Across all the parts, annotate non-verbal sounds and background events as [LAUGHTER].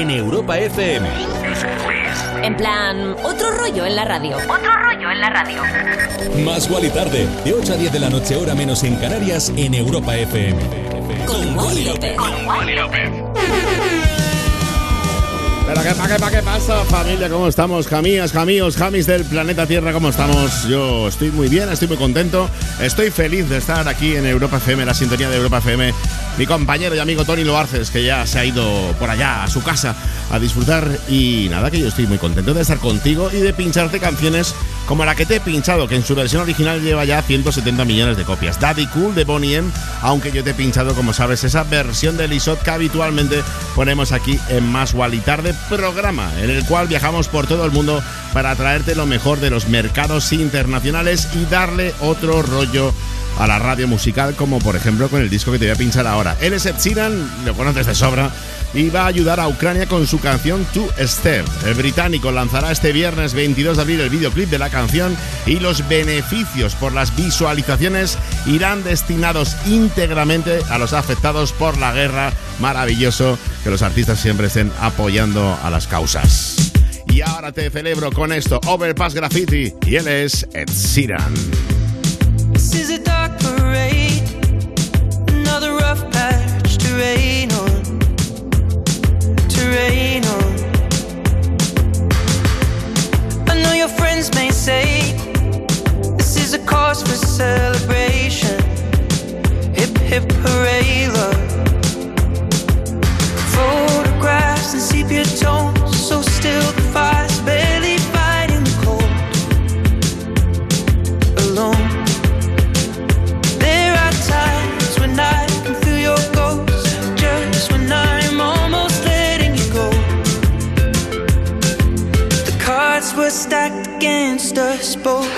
en Europa FM. En plan, otro rollo en la radio. Otro rollo en la radio. Más Wally tarde, de 8 a 10 de la noche, hora menos en Canarias, en Europa FM. Con Wally López. Pero qué pa' qué pa' qué pasa, familia, ¿cómo estamos? Jamías, jamíos, jamis del planeta Tierra, ¿cómo estamos? Yo estoy muy bien, estoy muy contento, estoy feliz de estar aquí en Europa FM, la sintonía de Europa FM. Mi compañero y amigo Tony Loarces, que ya se ha ido por allá a su casa a disfrutar. Y nada, que yo estoy muy contento de estar contigo y de pincharte canciones como la que te he pinchado, que en su versión original lleva ya 170 millones de copias. Daddy Cool de Bonnie M, aunque yo te he pinchado, como sabes, esa versión de Lisot que habitualmente ponemos aquí en Más Wally Tarde, programa en el cual viajamos por todo el mundo para traerte lo mejor de los mercados internacionales y darle otro rollo a la radio musical, como por ejemplo con el disco que te voy a pinchar ahora. Él es Ed Sheeran, lo conoces de sobra, y va a ayudar a Ucrania con su canción To Step. El británico lanzará este viernes 22 de abril el videoclip de la canción y los beneficios por las visualizaciones irán destinados íntegramente a los afectados por la guerra. Maravilloso que los artistas siempre estén apoyando a las causas. Y ahora te celebro con esto, Overpass Graffiti, y él es Ed Sheeran. Friends may say this is a cause for celebration. Hip hip hooray, love. Photographs and sepia tones, so still the fire's against us both.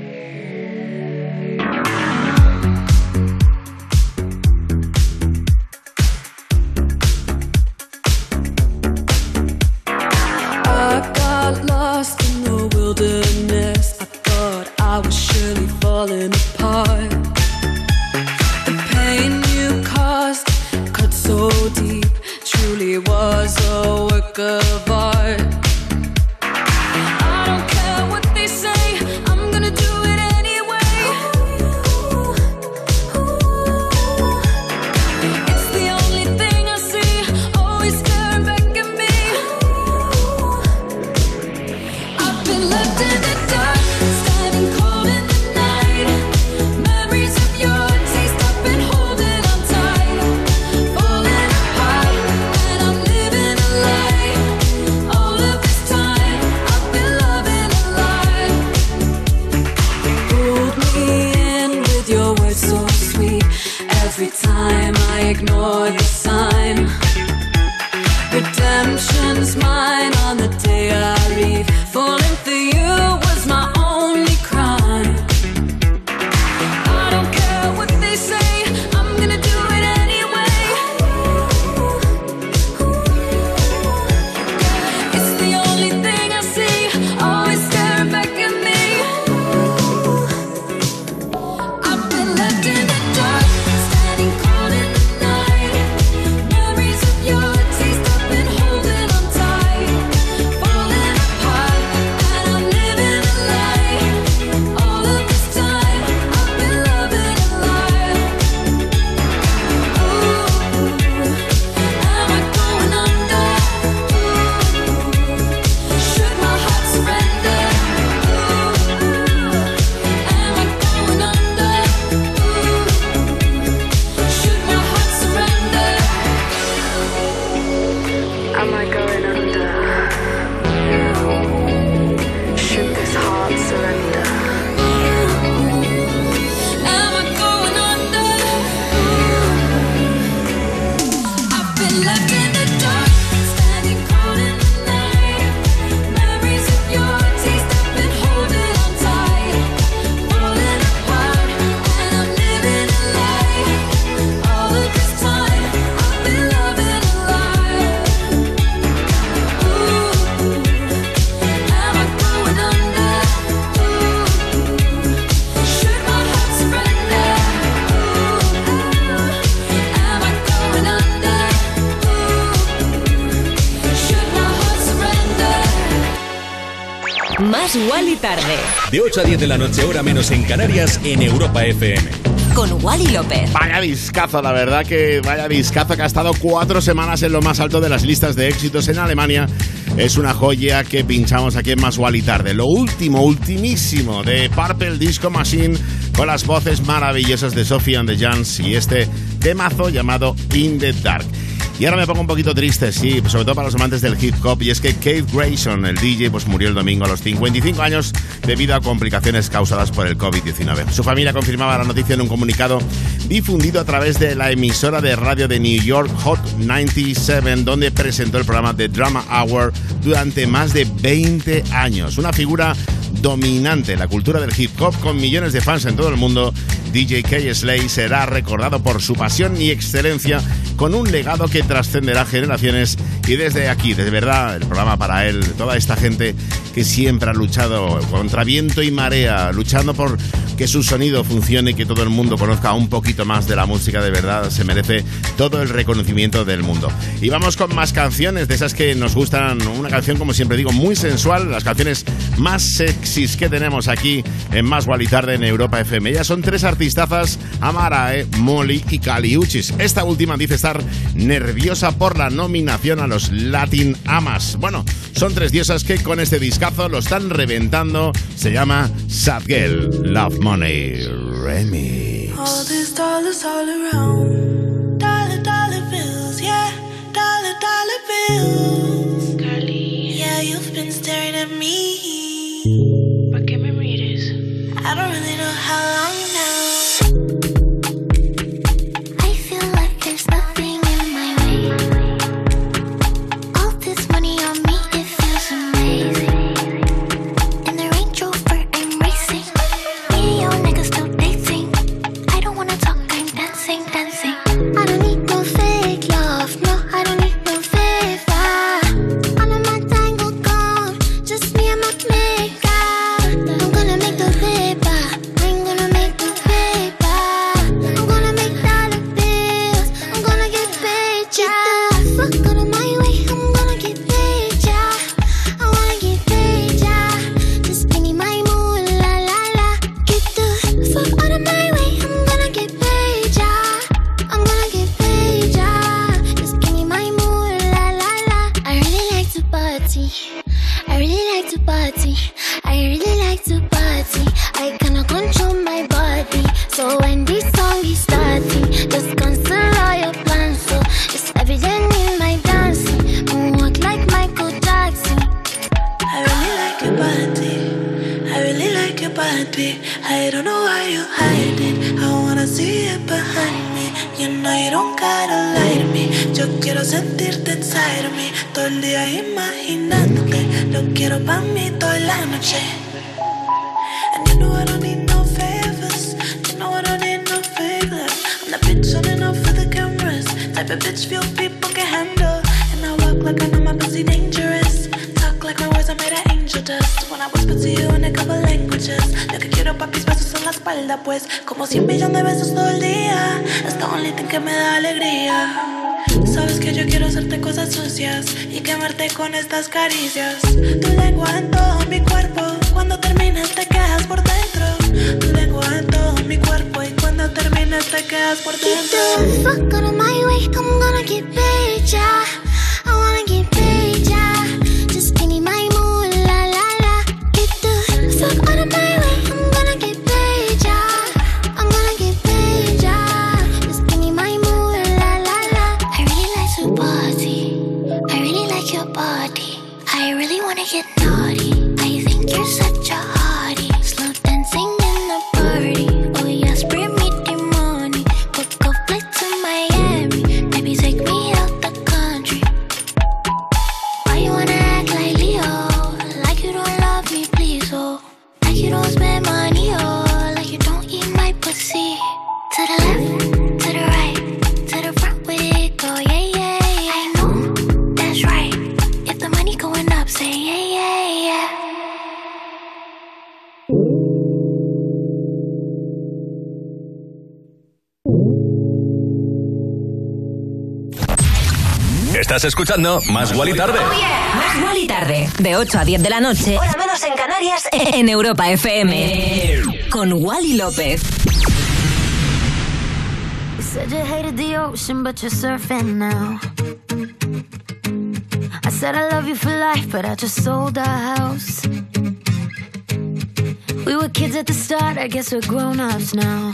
De 8 a 10 de la noche, hora menos en Canarias, en Europa FM. Con Wally López. Vaya discazo, la verdad que vaya discazo que ha estado cuatro semanas en lo más alto de las listas de éxitos en Alemania. Es una joya que pinchamos aquí en Más y Tarde. Lo último, ultimísimo de Purple Disco Machine con las voces maravillosas de Sophie and the Jans y este temazo llamado In the Dark. Y ahora me pongo un poquito triste, sí, sobre todo para los amantes del hip hop, y es que Keith Grayson, el DJ, pues murió el domingo a los 55 años debido a complicaciones causadas por el COVID-19. Su familia confirmaba la noticia en un comunicado difundido a través de la emisora de radio de New York Hot 97, donde presentó el programa The Drama Hour durante más de 20 años. Una figura dominante en la cultura del hip hop con millones de fans en todo el mundo, DJ K. Slay será recordado por su pasión y excelencia con un legado que trascenderá generaciones y desde aquí, de verdad, el programa para él, toda esta gente que siempre ha luchado contra viento y marea, luchando por que su sonido funcione y que todo el mundo conozca un poquito más de la música, de verdad, se merece todo el reconocimiento del mundo. Y vamos con más canciones, de esas que nos gustan, una canción, como siempre digo, muy sensual, las canciones más sexys que tenemos aquí en Más y en Europa FM. Ya son tres artistazas, Amarae, Molly y Caliuchis. Esta última dice estar nerviosa por la nominación a los Latin Amas. Bueno, son tres diosas que con este discazo lo están reventando. Se llama Sad Girl, Love Money Remix. All these dollars all around. Dollar, dollar bills, yeah. Dollar, dollar bills. Carly. Yeah, you've been staring at me. Con estas caricias. Tu lengua en todo mi cuerpo, cuando terminas te quedas por dentro. Tu lengua en todo mi cuerpo y cuando terminas te quedas por Get dentro. the fuck out of my way, I'm gonna get yeah. Estás escuchando Más Guali Tarde. Más Wally tarde. De 8 a 10 de la noche. Hora menos en Canarias. [LAUGHS] En Europa FM. Con Wally López. You said you hated the ocean, but you're surfing now. I said I love you for life, but I just sold our house. We were kids at the start, I guess we're grown ups now.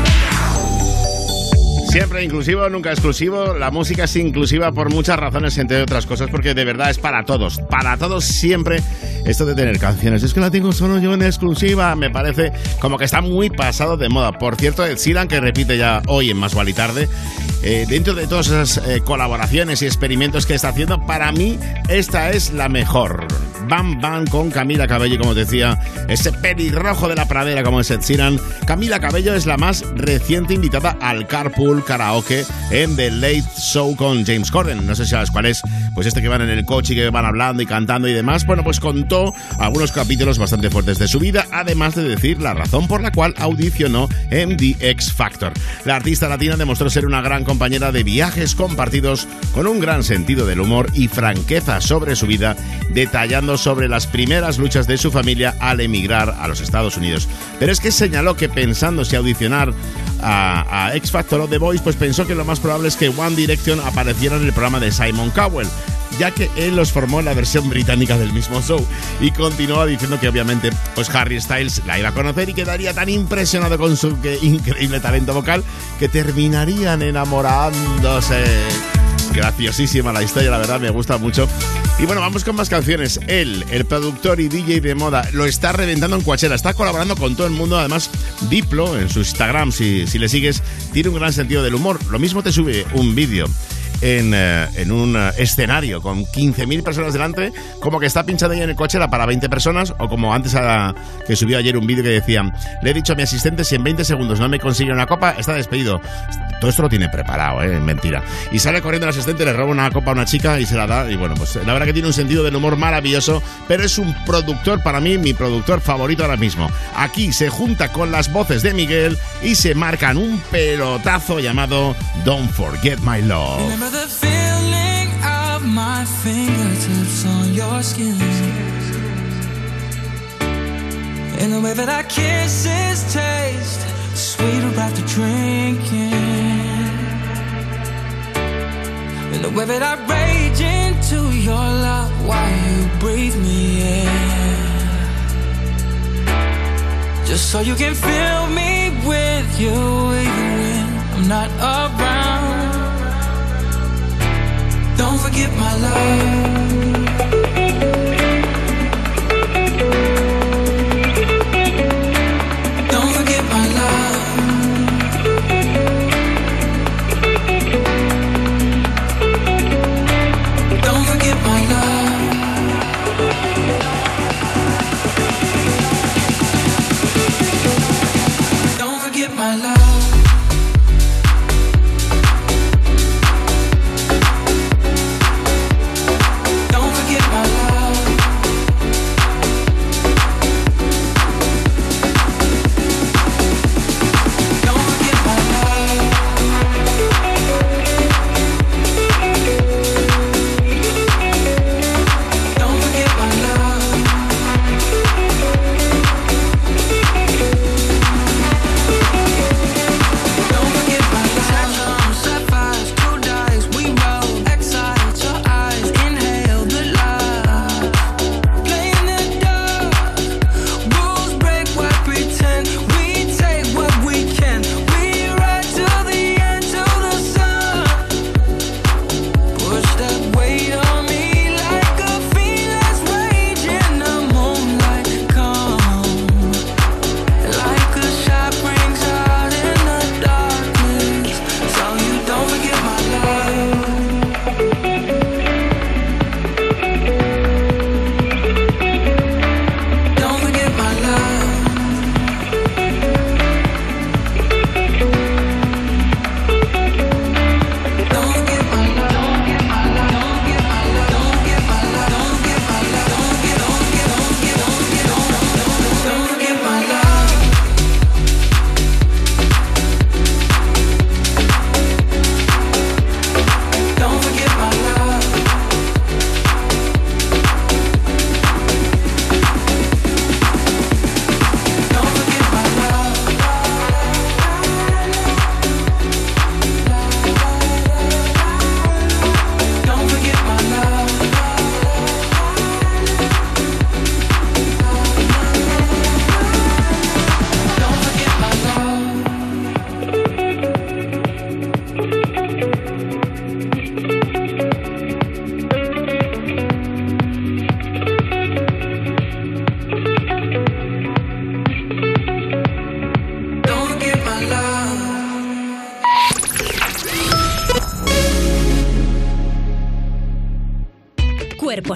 Siempre inclusivo, nunca exclusivo. La música es inclusiva por muchas razones, entre otras cosas, porque de verdad es para todos. Para todos siempre esto de tener canciones. Es que la tengo solo yo en exclusiva. Me parece como que está muy pasado de moda. Por cierto, Ed Sheeran, que repite ya hoy en Más y Tarde, eh, dentro de todas esas eh, colaboraciones y experimentos que está haciendo, para mí esta es la mejor. Bam Bam con Camila Cabello, como te decía, ese pelirrojo de la pradera como es Ed Sheeran. Camila Cabello es la más reciente invitada al Carpool Karaoke en The Late Show con James Corden. No sé si sabes cuál es, pues este que van en el coche y que van hablando y cantando y demás. Bueno, pues contó algunos capítulos bastante fuertes de su vida, además de decir la razón por la cual audicionó en The X Factor. La artista latina demostró ser una gran compañera de viajes compartidos con un gran sentido del humor y franqueza sobre su vida, detallando sobre las primeras luchas de su familia al emigrar a los Estados Unidos. Pero es que señaló que pensando si audicionar a, a X Factor o The Voice, pues pensó que lo más probable es que One Direction apareciera en el programa de Simon Cowell. ya que él los formó en la versión británica del mismo show. Y continúa diciendo que obviamente pues Harry Styles la iba a conocer y quedaría tan impresionado con su increíble talento vocal que terminarían enamorándose. Graciosísima la historia, la verdad, me gusta mucho. Y bueno, vamos con más canciones. Él, el productor y DJ de moda, lo está reventando en Coachella. Está colaborando con todo el mundo. Además, Diplo, en su Instagram, si, si le sigues, tiene un gran sentido del humor. Lo mismo te sube un vídeo en, eh, en un eh, escenario con 15.000 personas delante, como que está pinchando ahí en el coche era para 20 personas, o como antes a- que subió ayer un vídeo que decía, le he dicho a mi asistente si en 20 segundos no me consigue una copa, está despedido. Todo esto lo tiene preparado, ¿eh? Mentira. Y sale corriendo el asistente, le roba una copa a una chica y se la da. Y bueno, pues la verdad que tiene un sentido del humor maravilloso, pero es un productor, para mí, mi productor favorito ahora mismo. Aquí se junta con las voces de Miguel y se marcan un pelotazo llamado Don't Forget My Love. The feeling of my fingertips on your skin. And the way that our kisses taste sweeter after drinking. And the way that I rage into your love while you breathe me in. Just so you can fill me with you even when I'm not around. Don't forget my love.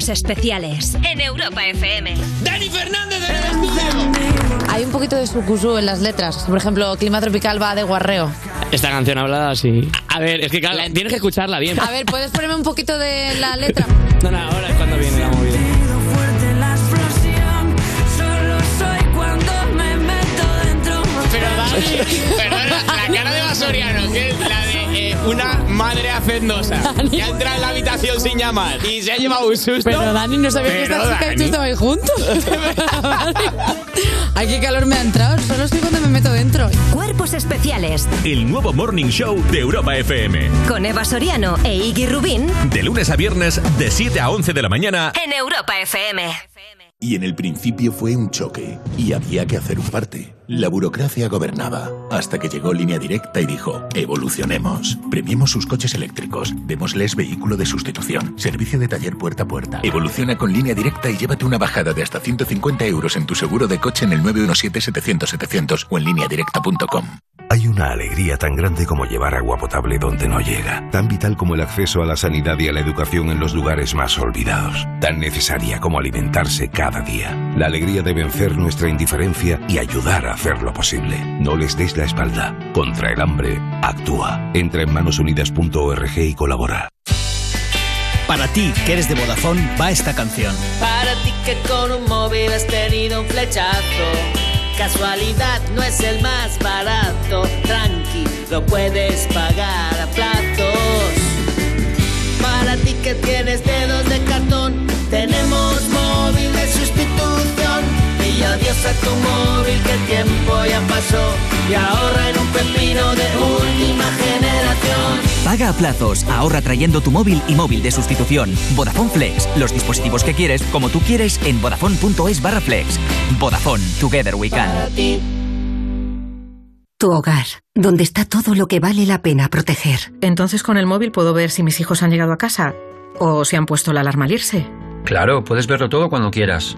Cuerpos especiales en Europa FM. ¡Dani Fernández en el estudio! Hay un poquito de sucusú en las letras. Por ejemplo, Clima Tropical va de guarreo. Esta canción hablada así. A ver, es que claro, tienes que escucharla bien. A ver, ¿puedes ponerme un poquito de la letra? No, no, ahora es cuando viene la movida. Pero Dani, perdona, la cara de Basoriano, que es la una madre hacendosa, que [LAUGHS] ha entrado en la habitación sin llamar y se ha llevado un susto. Pero Dani no sabía que Pero, esta chica y tú Dani. estabais juntos. [LAUGHS] [LAUGHS] Ay, qué calor me ha entrado. Solo estoy cuando me meto dentro. Cuerpos especiales El nuevo Morning Show de Europa FM. con Eva Soriano e Iggy Rubín De lunes a viernes, de 7 a 11 de la mañana. en Europa FM. Y en el principio fue un choque, y había que hacer un parte. La burocracia gobernaba, hasta que llegó Línea Directa y dijo, evolucionemos. Premiemos sus coches eléctricos, démosles vehículo de sustitución, servicio de taller puerta a puerta. Evoluciona con Línea Directa y llévate una bajada de hasta 150 euros en tu seguro de coche en el 917-700-700 o en lineadirecta.com. Hay una alegría tan grande como llevar agua potable donde no llega, tan vital como el acceso a la sanidad y a la educación en los lugares más olvidados, tan necesaria como alimentarse cada día. La alegría de vencer nuestra indiferencia y ayudar a hacerlo posible. No les des la espalda. Contra el hambre, actúa. Entra en manosunidas.org y colabora. Para ti, que eres de Vodafone, va esta canción. Para ti que con un móvil has tenido un flechazo. Casualidad no es el más barato. Tranqui, lo puedes pagar a plazos. Para ti que tienes de adiós a tu móvil que el tiempo ya pasó. Y ahorra en un pepino de última generación. Paga a plazos, ahorra trayendo tu móvil y móvil de sustitución. Vodafone Flex, los dispositivos que quieres, como tú quieres, en vodafone.es barra flex. Vodafone, together we can. Tu hogar, donde está todo lo que vale la pena proteger. Entonces con el móvil puedo ver si mis hijos han llegado a casa o si han puesto la alarma al irse. Claro, puedes verlo todo cuando quieras.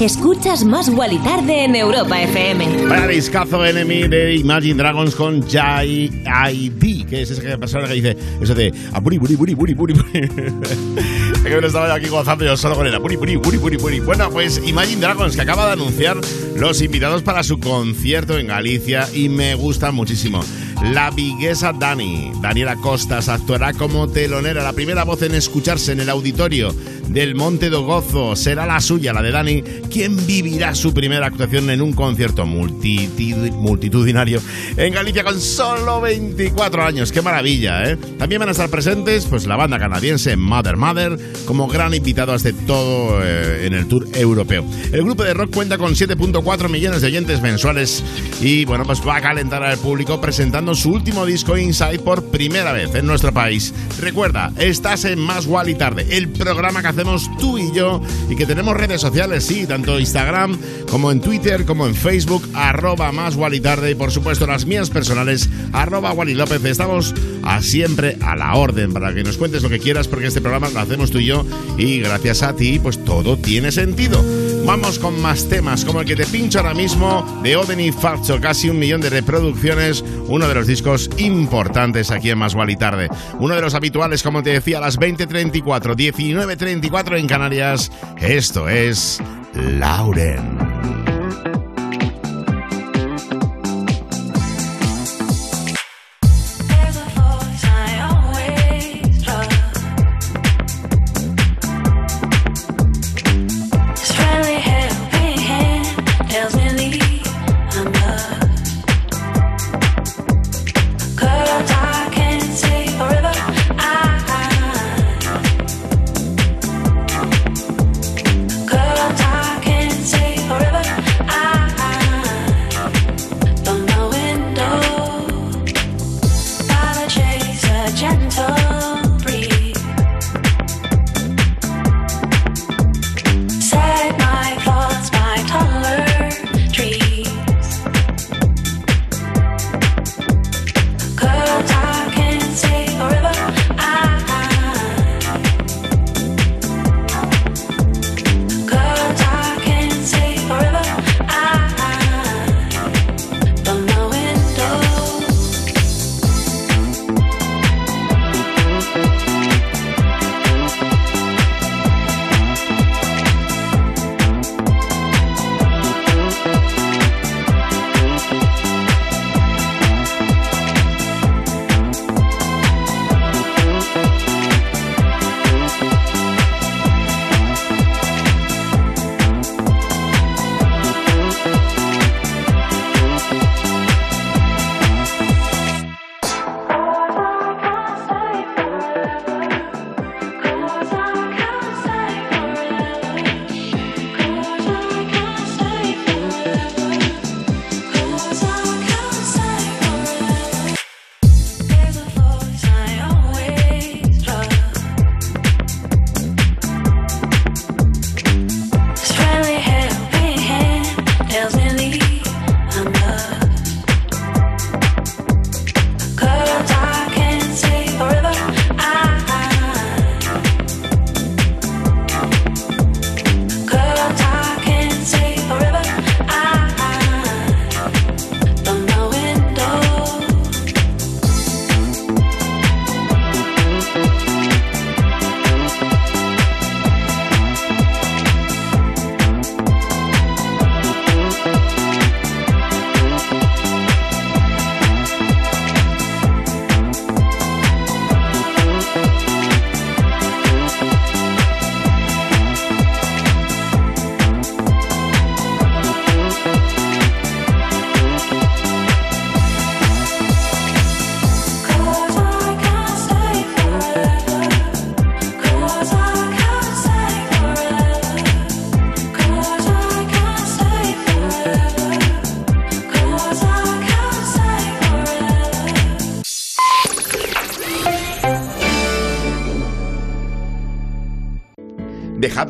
Escuchas más Wally Tarde en Europa FM. Vaya discazo enemy de Imagine Dragons con Jai ID, que es esa persona que dice eso de apuri, buri, buri, buri, buri, buri. [LAUGHS] Que me lo estaba yo aquí gozando yo solo con el apuri, buri, buri, buri, buri. Bueno, pues Imagine Dragons que acaba de anunciar los invitados para su concierto en Galicia y me gusta muchísimo. La viguesa Dani, Daniela Costas, actuará como telonera, la primera voz en escucharse en el auditorio del Monte do Gozo. Será la suya, la de Dani, quien vivirá su primera actuación en un concierto multitudinario en Galicia con solo 24 años. ¡Qué maravilla, eh! También van a estar presentes pues, la banda canadiense Mother Mother como gran invitados de todo eh, en el tour europeo. El grupo de rock cuenta con 7.4 millones de oyentes mensuales y bueno, pues va a calentar al público presentando su último disco Inside por primera vez en nuestro país. Recuerda, estás en Más Gual y Tarde, el programa que hacemos tú y yo y que tenemos redes sociales, sí, tanto Instagram como en Twitter, como en Facebook, arroba Más Tarde y por supuesto las mías personales, arroba Wally López. Estamos a siempre a la orden para que nos cuentes lo que quieras porque este programa lo hacemos tú y yo y gracias a ti pues todo tiene sentido. Vamos con más temas, como el que te pincho ahora mismo de Oden y casi un millón de reproducciones, uno de los discos importantes aquí en Más y Tarde. Uno de los habituales, como te decía, a las 20.34, 19.34 en Canarias. Esto es Lauren.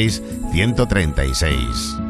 900-136-136.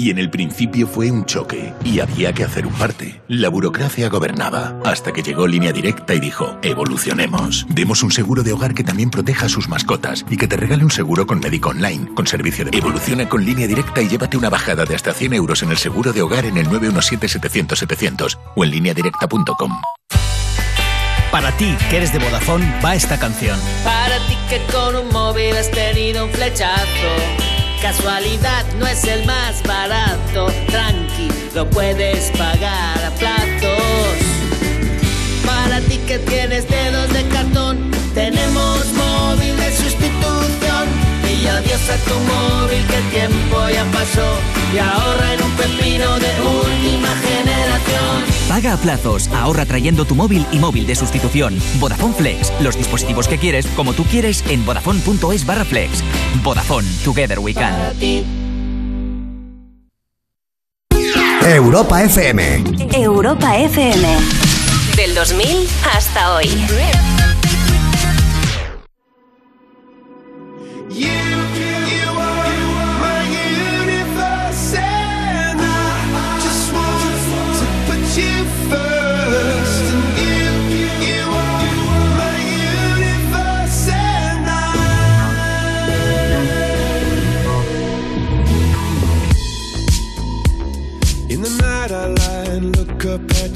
Y en el principio fue un choque y había que hacer un parte. La burocracia gobernaba hasta que llegó Línea Directa y dijo, evolucionemos. Demos un seguro de hogar que también proteja a sus mascotas y que te regale un seguro con médico online, con servicio de... Evoluciona con Línea Directa y llévate una bajada de hasta 100 euros en el seguro de hogar en el 917-700-700 o en lineadirecta.com. Para ti, que eres de Vodafone, va esta canción. Para ti que con un móvil has tenido un flechazo. Casualidad no es el más barato. Tranqui, lo puedes pagar a plazos. Para ti que tienes dedos de cartón, tenemos móvil de sustitución. Y adiós a tu móvil que el tiempo ya pasó. Y ahorra en un pepino de última generación. Paga a plazos, ahorra trayendo tu móvil y móvil de sustitución. Vodafone Flex, los dispositivos que quieres, como tú quieres, en vodafone.es barra flex. Vodafone, Together We Can. Europa FM. Europa FM. Del 2000 hasta hoy.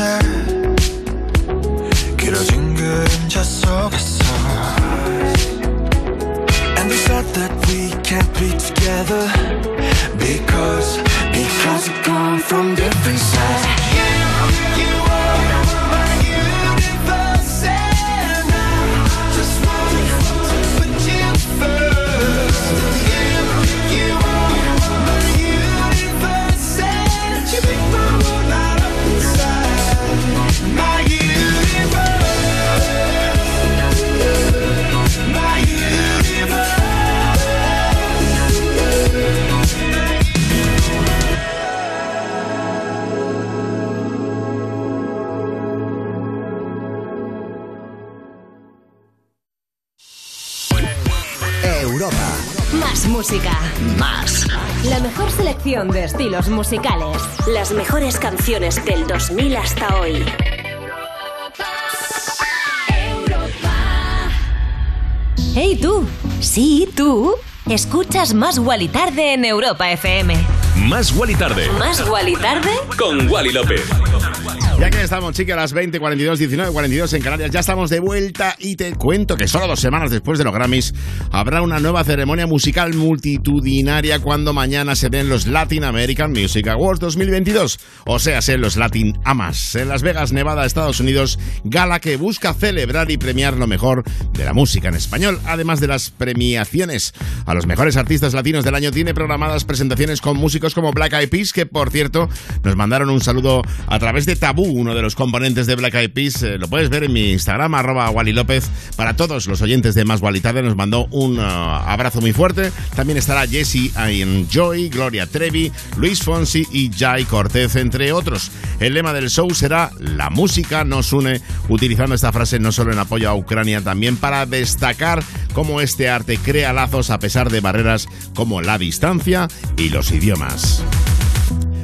변했었지 길어진 그림자 속에서 And they said that we can't be together Because, because we come from different sides Selección de estilos musicales. Las mejores canciones del 2000 hasta hoy. ¡Hey tú! Sí, tú. Escuchas Más Guali Tarde en Europa FM. Más Wally Tarde. ¿Más Guali Tarde? Con Wally López. Ya que estamos, chicas, a las 20, 42, 19, 42 en Canarias, ya estamos de vuelta y te cuento que solo dos semanas después de los Grammys habrá una nueva ceremonia musical multitudinaria cuando mañana se den los Latin American Music Awards 2022, o sea, se los Latin Amas, en Las Vegas, Nevada, Estados Unidos, gala que busca celebrar y premiar lo mejor de la música en español, además de las premiaciones. A los mejores artistas latinos del año, tiene programadas presentaciones con músicos como Black Eyed Peas, que por cierto nos mandaron un saludo a través de Tabú, uno de los componentes de Black Eyed Peas. Eh, lo puedes ver en mi Instagram, arroba Wally López. Para todos los oyentes de Más Tarde nos mandó un uh, abrazo muy fuerte. También estará Jesse Joy, Gloria Trevi, Luis Fonsi y Jai Cortez, entre otros. El lema del show será La música nos une, utilizando esta frase no solo en apoyo a Ucrania, también para destacar cómo este arte crea lazos a pesar de barreras como la distancia y los idiomas.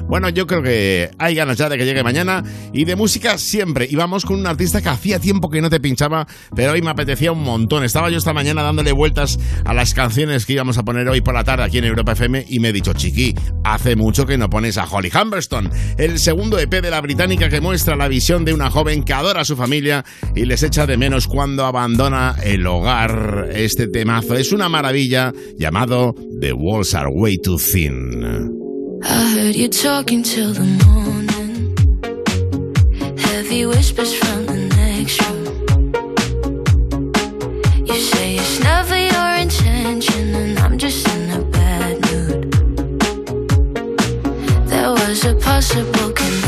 Bueno, yo creo que hay ganas ya de que llegue mañana y de música siempre. Y vamos con un artista que hacía tiempo que no te pinchaba, pero hoy me apetecía un montón. Estaba yo esta mañana dándole vueltas a las canciones que íbamos a poner hoy por la tarde aquí en Europa FM y me he dicho, chiqui, hace mucho que no pones a Holly Humberstone, el segundo EP de la británica que muestra la visión de una joven que adora a su familia y les echa de menos cuando abandona el hogar. Este temazo es una maravilla llamado The Walls Are Way Too Thin. I heard you talking till the morning. Heavy whispers from the next room. You say it's never your intention, and I'm just in a bad mood. There was a possible connection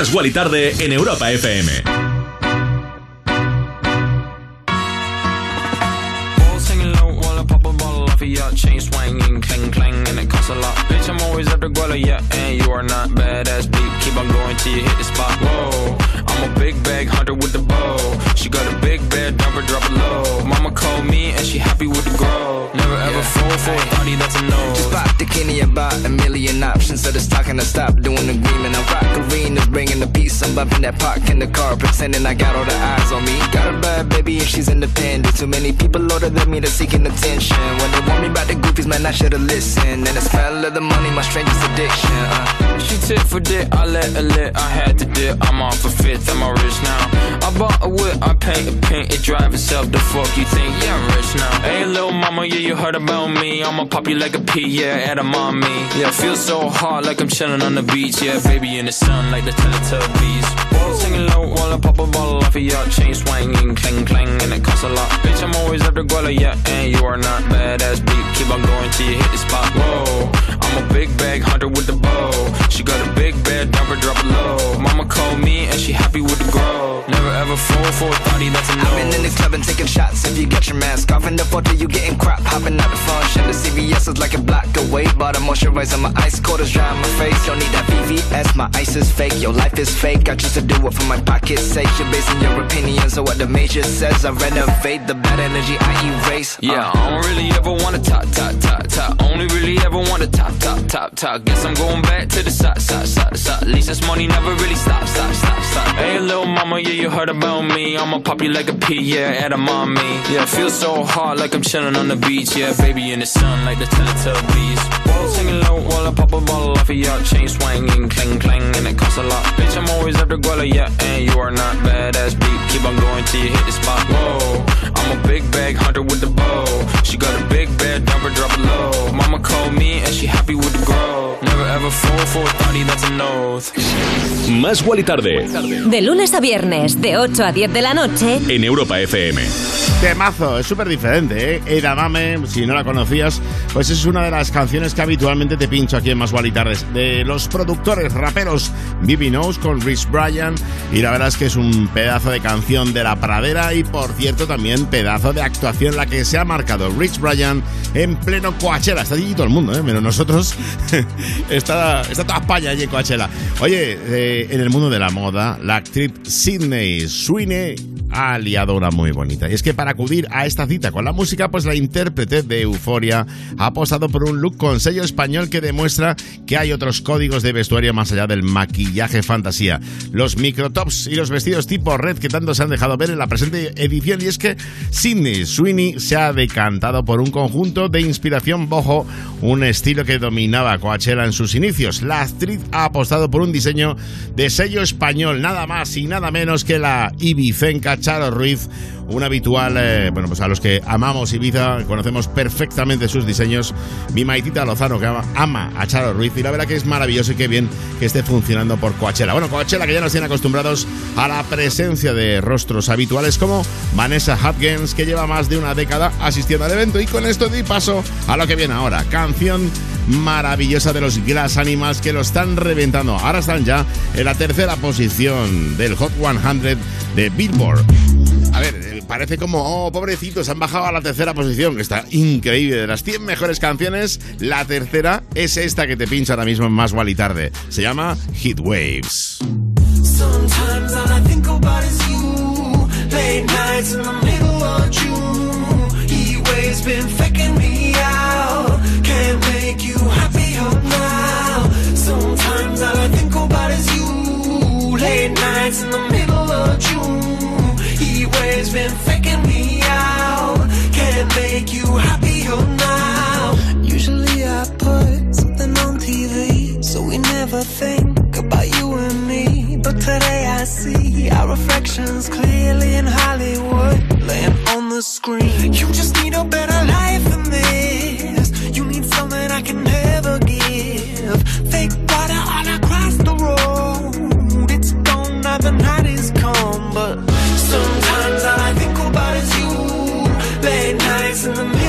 Más Wally Tarde en Europa FM. That park in the car, pretending I got all the eyes on me. Got a bad baby and she's independent. Too many people older than me, they're seeking attention. When they want me about the goofies, man, I should've listened. And the smell of the money, my strangest addiction. Uh. She tip for dick, I let her lit, I had to dip. I'm off a fifth, I'm a rich now. I bought a whip, I paint a paint, it drive itself. The fuck you think? Yeah, I'm rich now. Hey, little mama, yeah, you heard about me. I'ma pop you like a pea, yeah, at a mommy. Yeah, feel so hot like I'm chilling on the beach. Yeah, baby in the sun like the Teletubbies. Balls singing low while I pop a bottle off of your chain swinging, clang clang, and it costs a lot. Bitch, I'm always the guala, yeah, and you are not badass beat. Keep on going till you hit the spot. Whoa, I'm a big bag hunter with the bow. She got a big bed, her, drop it low. Mama called me and she happy with the grow. Never ever fall for a thotty, that's a no. I've been in the club and taking shots. If you get your mask off in the photo, you getting crap. Hopping out the function. The CVS is like a block away. Bought a moisturizer, my ice cold is dry on my face. Don't need that VVS, my ice is fake. Your life is fake. I choose to do it for my pocket's sake. You're basing your opinions on what the major says. I renovate the bad energy I erase. Uh. Yeah, I don't really ever wanna top, top, top, top. Only really ever wanna top, top, top, top. Guess I'm going back to the side, side, side, side. At least this money never really stop, stop, stop, stop. Hey, little mama, yeah, you heard about me. I'ma pop you like a pea, yeah, at a mommy. Yeah, feel so hot like I'm chilling on the beach. Yeah, baby in the sun like the Teletubbies. Balls singing low while I pop a bottle off of your chain swinging, clang clang, and it costs a lot. Bitch, I'm always the guala, yeah, and you are not badass beat. Keep on going till you hit the spot. Whoa, I'm a big bag hunter with the bow. She got a big bed, drop her, drop it low. Mama called me and she happy with the grow. Never ever fall for a Más Wally Tarde De lunes a viernes, de 8 a 10 de la noche. en Europa FM. Temazo, es súper diferente, ¿eh? Edamame, si no la conocías, pues es una de las canciones que habitualmente te pincho aquí en Más Wally Tardes. De los productores raperos Bibi Knows con Rich Bryan. Y la verdad es que es un pedazo de canción de la pradera y, por cierto, también pedazo de actuación la que se ha marcado Rich Bryan en pleno Coachella. Está allí todo el mundo, ¿eh? Menos nosotros. [LAUGHS] está, está toda España allí en Coachella. Oye, eh, en el mundo de la moda, la actriz Sydney Sweeney ha liado una muy bonita. Y es que para acudir a esta cita con la música, pues la intérprete de Euforia ha apostado por un look con sello español que demuestra que hay otros códigos de vestuario más allá del maquillaje fantasía. Los microtops y los vestidos tipo red que tanto se han dejado ver en la presente edición. Y es que Sydney Sweeney se ha decantado por un conjunto de inspiración boho, un estilo que dominaba Coachella en sus inicios. La actriz ha apostado por un diseño de sello español, nada más y nada menos que la ibicenca Charo Ruiz, un habitual, eh, bueno, pues a los que amamos Ibiza, conocemos perfectamente sus diseños. Mi maitita Lozano, que ama, a Charo Ruiz, y la verdad que es maravilloso y qué bien que esté funcionando por Coachella. Bueno, Coachella que ya nos tiene acostumbrados a la presencia de rostros habituales como Vanessa Hudgens, que lleva más de una década asistiendo al evento, y con esto doy paso a lo que viene ahora. Canción maravillosa de los Glass Animals que lo están reventando. Ahora están ya en la tercera posición del Hot 100 de Billboard. A ver, eh, parece como, oh, pobrecitos, han bajado a la tercera posición, que está increíble. De las 100 mejores canciones, la tercera es esta que te pincha ahora mismo en Más y Tarde. Se llama Heat Waves. Sometimes I think about you. Late nights middle of you. Late nights in the middle of June. Waves been faking me out. Can't make you happier oh, now. Usually I put something on TV, so we never think about you and me. But today I see our reflections clearly in Hollywood, laying on the screen. You just need a better life than this. You need something I can never give. Fake water all across the road. It's gone now the night is come, but sometimes about is you. Late nights in the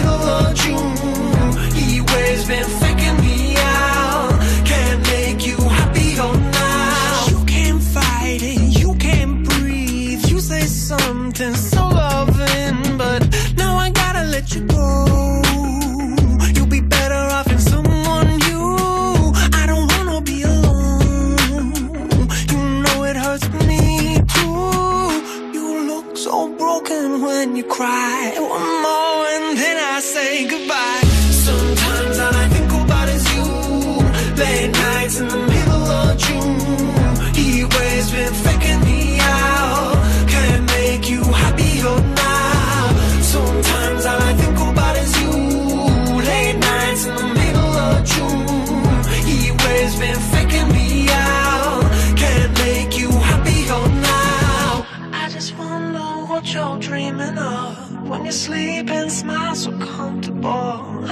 you cry.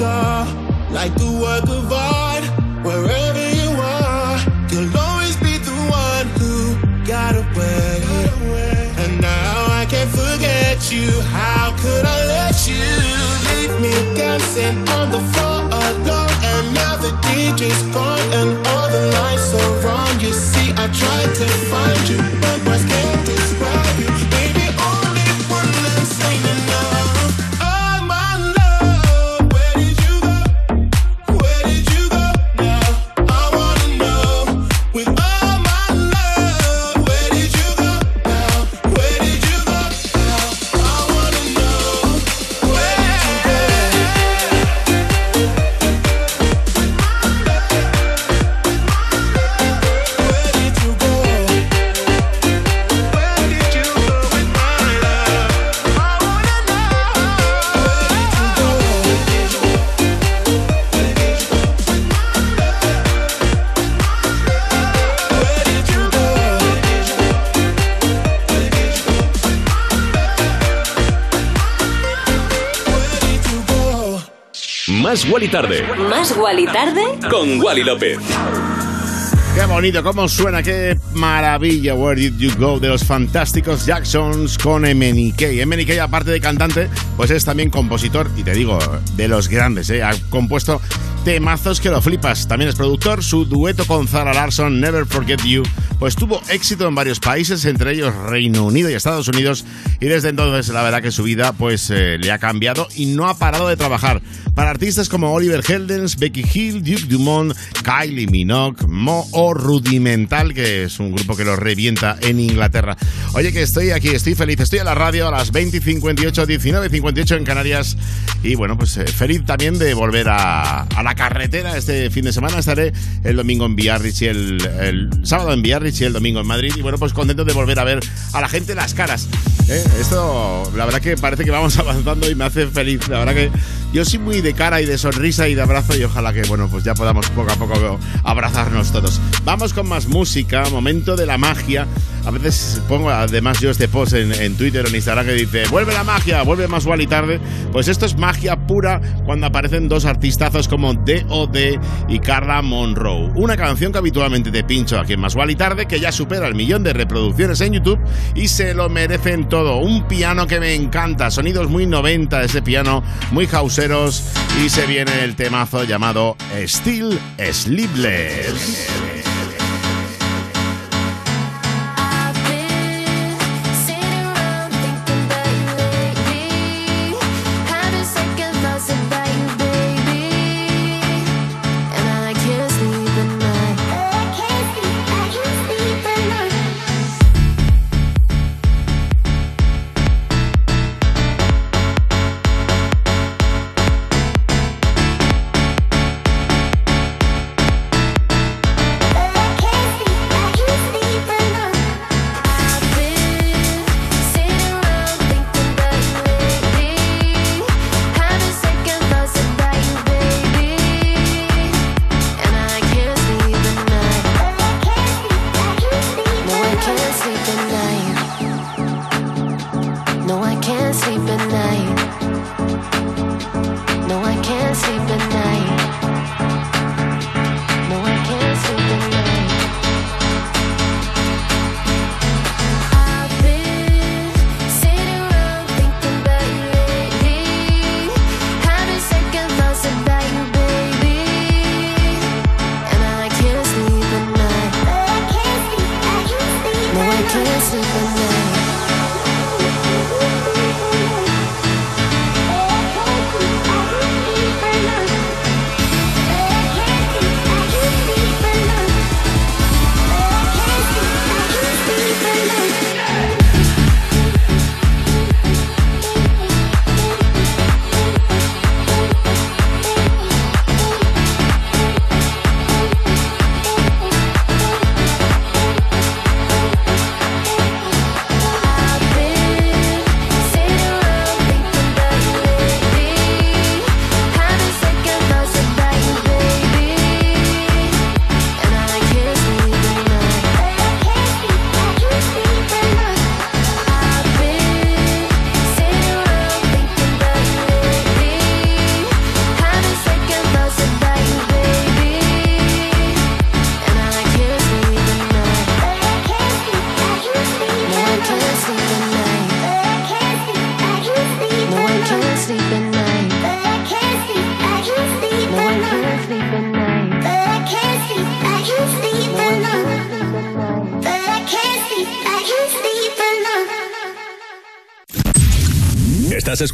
star, like the work of art. Wherever you are, you'll always be the one who got away. And now I can't forget you. How could I let you leave me dancing on the floor alone? And now the DJ's gone. Más Wally Tarde. Más Wally Tarde. Con Wally López. Qué bonito, cómo suena, qué maravilla Where Did You Go de los fantásticos Jacksons con MNK. MNK, aparte de cantante, pues es también compositor, y te digo, de los grandes, ¿eh? ha compuesto temazos que lo flipas. También es productor, su dueto con Zara Larson, Never Forget You, pues tuvo éxito en varios países, entre ellos Reino Unido y Estados Unidos, y desde entonces la verdad que su vida pues eh, le ha cambiado y no ha parado de trabajar para artistas como Oliver Heldens, Becky Hill, Duke Dumont, Kylie Minogue, Mo o Rudimental, que es un grupo que lo revienta en Inglaterra. Oye, que estoy aquí, estoy feliz, estoy a la radio a las 20 y 58, 19 y 58 en Canarias. Y bueno, pues eh, feliz también de volver a, a la carretera este fin de semana. Estaré el domingo en Biarritz y el, el sábado en Biarritz y el domingo en Madrid. Y bueno, pues contento de volver a ver a la gente las caras. ¿eh? Esto, la verdad que parece que vamos [LAUGHS] avanzando y me hace feliz. La verdad que yo soy muy de cara y de sonrisa y de abrazo y ojalá que, bueno, pues ya podamos poco a poco abrazarnos todos. Vamos con más música, momento de la magia. A veces pongo además yo este post en, en Twitter o en Instagram que dice, vuelve la magia, vuelve más y tarde. Pues esto es magia pura cuando aparecen dos artistazos como D.O.D. y Carla Monroe. Una canción que habitualmente te pincho aquí en Más y tarde, que ya supera el millón de reproducciones en YouTube y se lo merecen todo. Un piano que me encanta, sonidos muy 90 ese piano, muy y se viene el temazo llamado Still Sleepless.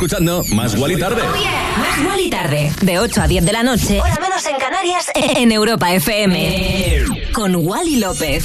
Escuchando Más Gual y Tarde. Más igual y tarde. De 8 a 10 de la noche. Hora menos en Canarias. [LAUGHS] En Europa FM. Con Wally López.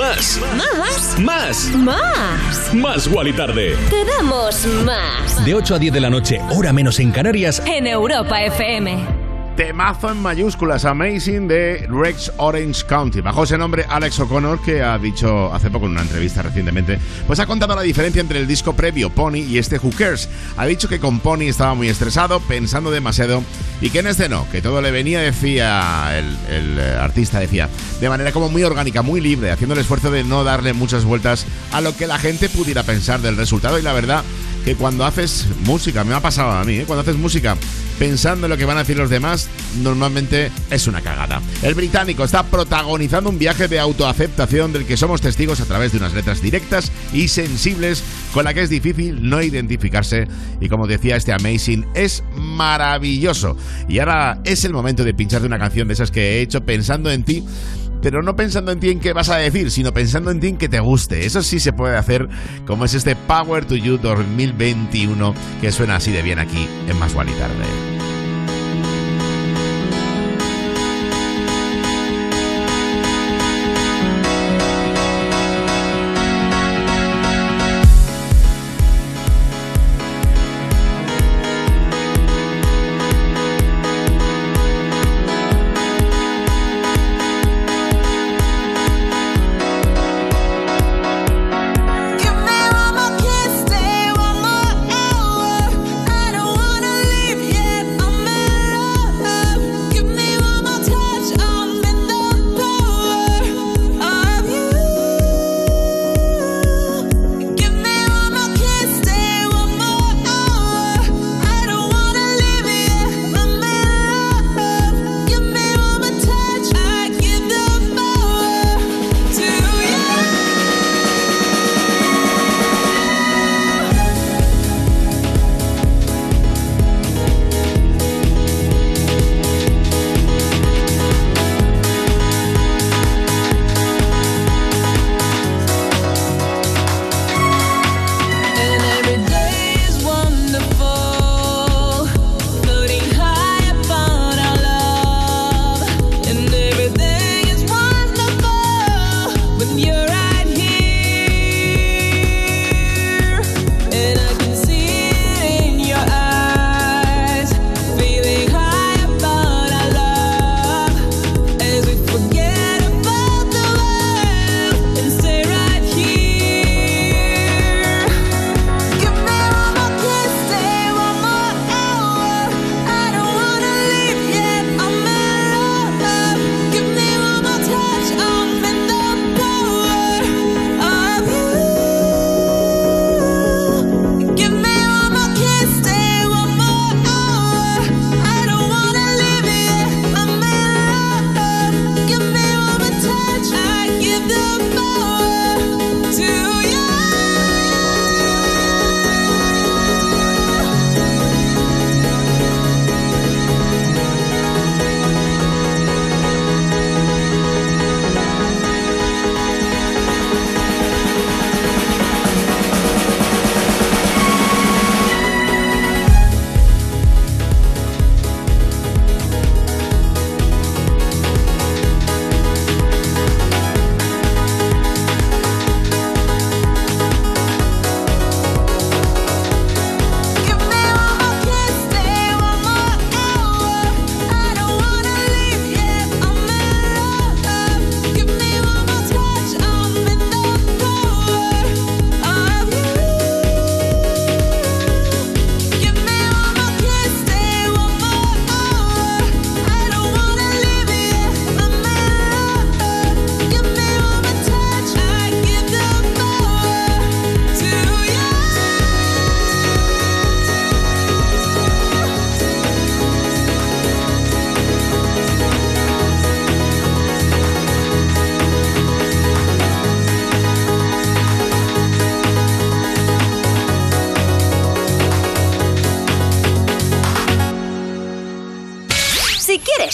¿Más? Más. ¿Más? Más. Más. Wally Tarde. Te damos más. De 8 a 10 de la noche, hora menos en Canarias. En Europa FM. Temazo en mayúsculas, Amazing de Rex Orange County. Bajo ese nombre, Alex O'Connor, que ha dicho hace poco en una entrevista recientemente, pues ha contado la diferencia entre el disco previo, Pony, y este Who Cares. Ha dicho que con Pony estaba muy estresado, pensando demasiado, y que en este no, que todo le venía, decía el, el, eh, artista, decía, de manera como muy orgánica, muy libre, haciendo el esfuerzo de no darle muchas vueltas a lo que la gente pudiera pensar del resultado. Y la verdad que cuando haces música, me ha pasado a mí, ¿eh? cuando haces música pensando en lo que van a decir los demás, normalmente es una cagada. El británico está protagonizando un viaje de autoaceptación del que somos testigos a través de unas letras directas y sensibles con la que es difícil no identificarse y como decía este Amazing es maravilloso. Y ahora es el momento de pincharte una canción de esas que he hecho pensando en ti pero no pensando en ti en qué vas a decir, sino pensando en ti en que te guste. Eso sí se puede hacer, como es este Power to You 2021, que suena así de bien aquí en Más y Tarde.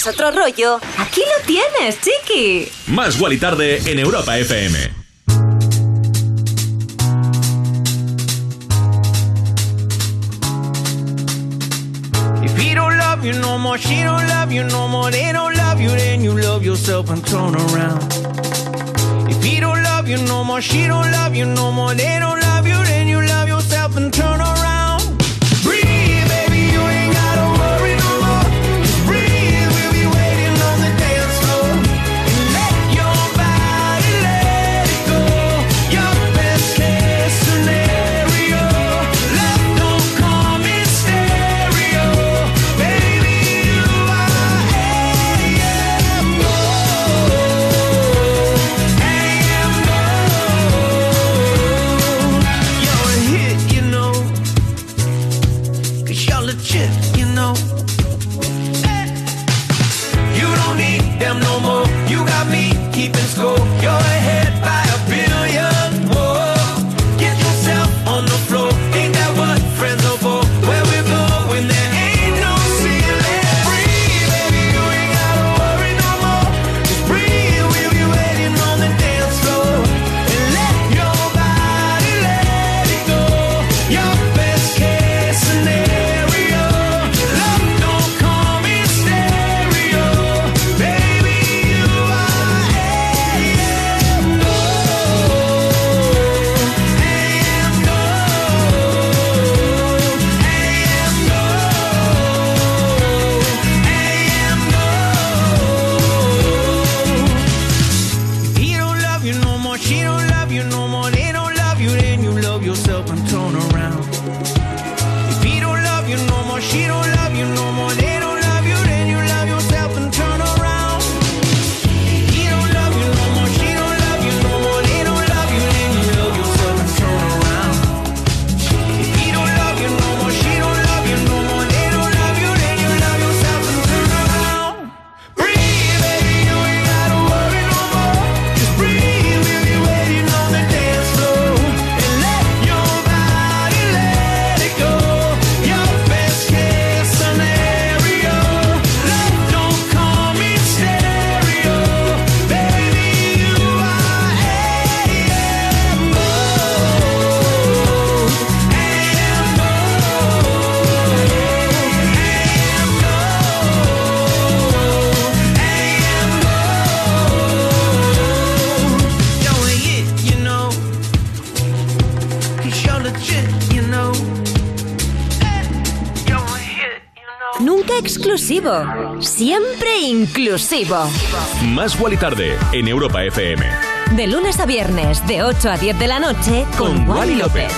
Otro rollo, aquí lo tienes, chiqui. Más Wally Tarde en Europa FM. If he don't love you no more, she don't love you no more, they don't love you, then you love yourself and turn around. If he don't love you no more, she don't love you no more, they don't siempre inclusivo. Más Wally Tarde en Europa FM. De lunes a viernes, de 8 a 10 de la noche, con, Con Wally Wally López.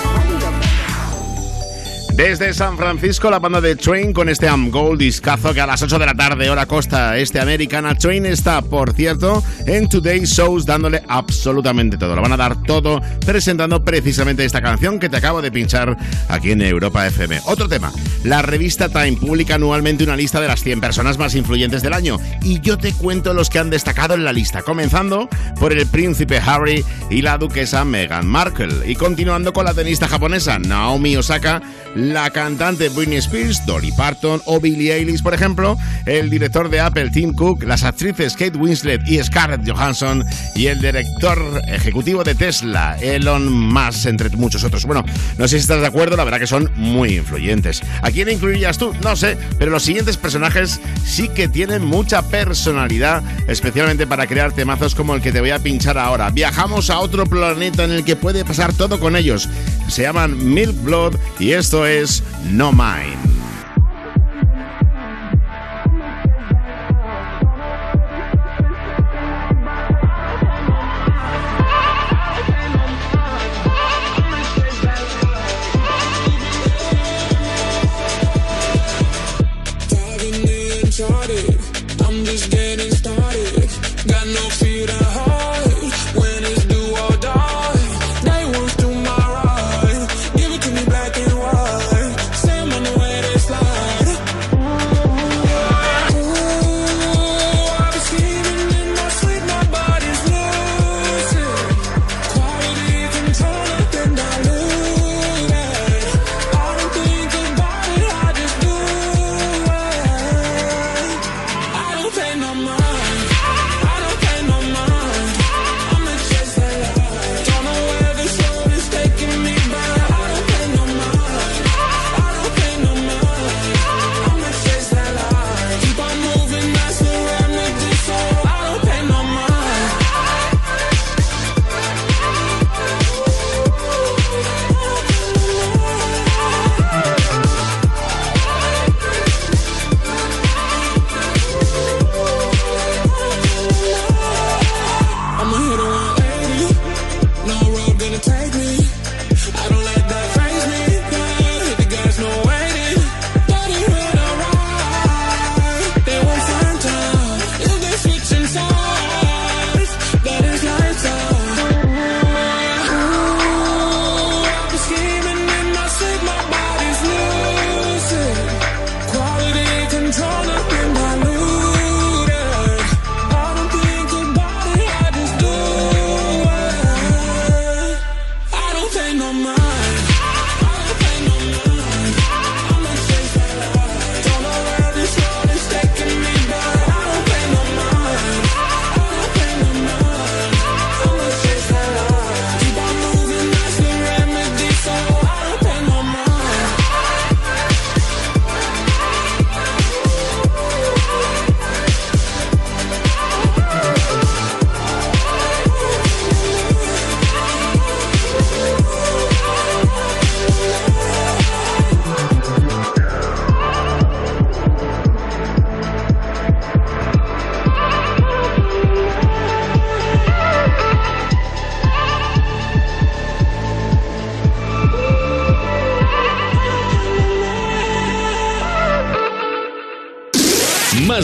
Desde San Francisco, la banda de Train con este Am Gold discazo que a las 8 de la tarde, hora costa este americana. Train está, por cierto, en Today's Shows dándole absolutamente todo. Lo van a dar todo presentando precisamente esta canción que te acabo de pinchar aquí en Europa FM. Otro tema, la revista Time publica anualmente una lista de las 100 personas más influyentes del año y yo te cuento los que han destacado en la lista, comenzando por el príncipe Harry y la duquesa Meghan Markle y continuando con la tenista japonesa Naomi Osaka, la cantante Britney Spears, Dolly Parton o Billie Eilish, por ejemplo, el director de Apple Tim Cook, las actrices Kate Winslet y Scarlett Johansson y el director ejecutivo de Tesla, Elon Musk, entre muchos otros. Bueno, no sé si estás de acuerdo, la verdad que son muy influyentes. ¿A quién incluirías tú? No sé, pero los siguientes personajes sí que tienen mucha personalidad, especialmente para crear temazos como el que te voy a pinchar ahora. Viajamos a otro planeta en el que puede pasar todo con ellos. Se llaman Milk Blood y esto es No Mine.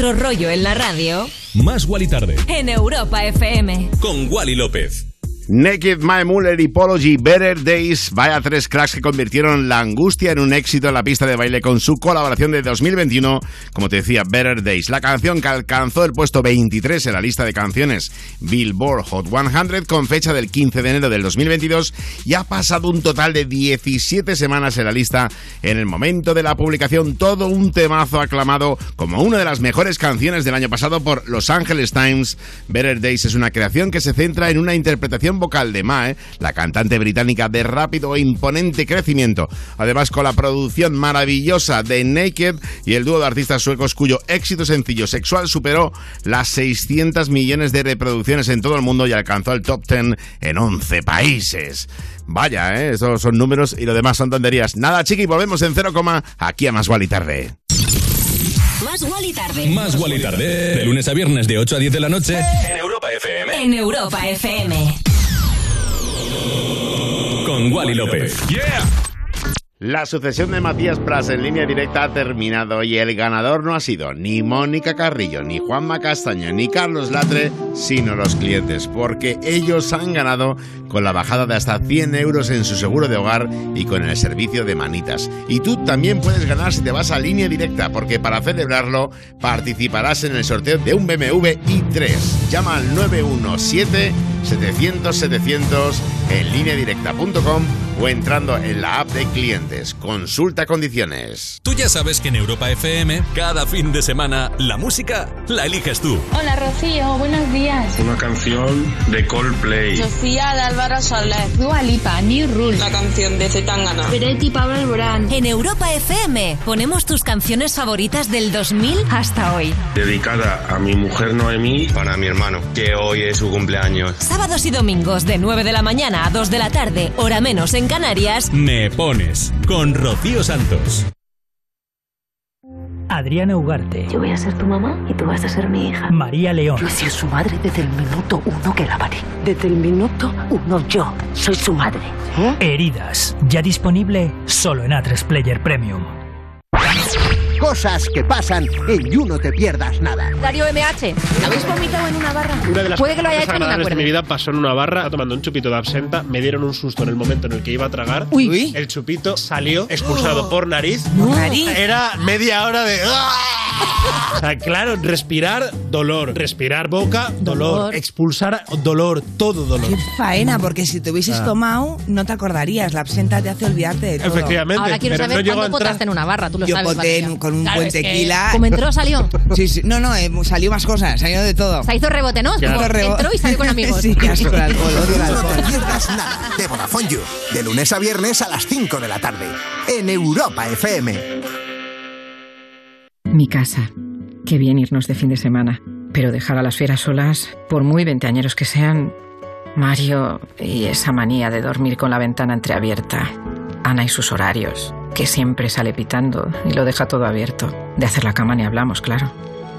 quieres otro rollo en la radio, Más Wally Tarde en Europa FM. con Wally López. Naked, My Muller y Better Days, vaya tres cracks que convirtieron la angustia en un éxito en la pista de baile con su colaboración de 2021, como te decía, Better Days. La canción que alcanzó el puesto 23 en la lista de canciones Billboard Hot 100 con fecha del 15 de enero del 2022 y ha pasado un total de 17 semanas en la lista en el momento de la publicación. Todo un temazo aclamado como una de las mejores canciones del año pasado por Los Angeles Times. Better Days es una creación que se centra en una interpretación vocal de Mae, la cantante británica de rápido e imponente crecimiento. Además, con la producción maravillosa de Naked y el dúo de artistas suecos cuyo éxito sencillo sexual superó las 600 millones de reproducciones en todo el mundo y alcanzó el top 10 en 11 países. Vaya, ¿eh? esos son números y lo demás son tonterías. Nada, chiqui, volvemos en cero coma aquí a Más y Tarde. Más Wally tarde. Más Wally Tarde. De lunes a viernes de 8 a 10 de la noche. En Europa FM. En Europa FM. Con Wally López. La sucesión de Matías Pras en línea directa ha terminado y el ganador no ha sido ni Mónica Carrillo, ni Juanma Castaño, ni Carlos Latre, sino los clientes, porque ellos han ganado con la bajada de hasta 100 euros en su seguro de hogar y con el servicio de manitas. Y tú también puedes ganar si te vas a línea directa, porque para celebrarlo participarás en el sorteo de un BMW i3. Llama al 917-700-700 en lineadirecta.com o entrando en la app de clientes. Consulta condiciones. Tú ya sabes que en Europa FM, cada fin de semana, la música la eliges tú. Hola Rocío, buenos días. Una canción de Coldplay. Sofía de Álvaro Soler. Dua Lipa, New Rule. La canción de Zetangana. Peretti Pablo Alborán. En Europa FM ponemos tus canciones favoritas del 2000 hasta hoy. Dedicada a mi mujer Noemí. Para mi hermano, que hoy es su cumpleaños. Sábados y domingos de 9 de la mañana a 2 de la tarde, hora menos en Canarias. Me pones con Rocío Santos. Adriana Ugarte. Yo voy a ser tu mamá y tú vas a ser mi hija. María León. Yo he sido su madre desde el minuto uno que la paré. Desde el minuto uno yo soy su madre. Heridas. Ya disponible solo en A3 Player Premium. Cosas que pasan en You No Te Pierdas Nada. Darío MH, ¿habéis vomitado en una barra? Una de las Puede que lo haya hecho, no me de mi vida pasó en una barra, tomando un chupito de absenta, me dieron un susto en el momento en el que iba a tragar. Uy. El chupito salió expulsado por nariz. Nariz. Era media hora de. O sea, claro, respirar, dolor. Respirar boca, dolor. Dolor. Expulsar, dolor. Todo dolor. Qué faena, porque si te hubieses Ah. tomado, no te acordarías. La absenta te hace olvidarte de todo. Efectivamente. Ahora quiero pero saber no cuándo potaste en una barra, tú lo Yo sabes. poté en-. Con un Claro, buen tequila. Como entró, salió. [LAUGHS] Sí, sí. No, no, eh, salió más cosas, salió de todo. Se hizo rebote, ¿no? Claro. Como Rebo- Entró y salió con [LAUGHS] amigos. Sí, asco el alcohol, odio el No alcohol. te pierdas nada de Vodafone You. De lunes a viernes a las 5 de la tarde. En Europa FM. Mi casa. Qué bien irnos de fin de semana. Pero dejar a las fieras solas, por muy veinteañeros que sean, Mario y esa manía de dormir con la ventana entreabierta. Ana y sus horarios, que siempre sale pitando y lo deja todo abierto. De hacer la cama ni hablamos, claro.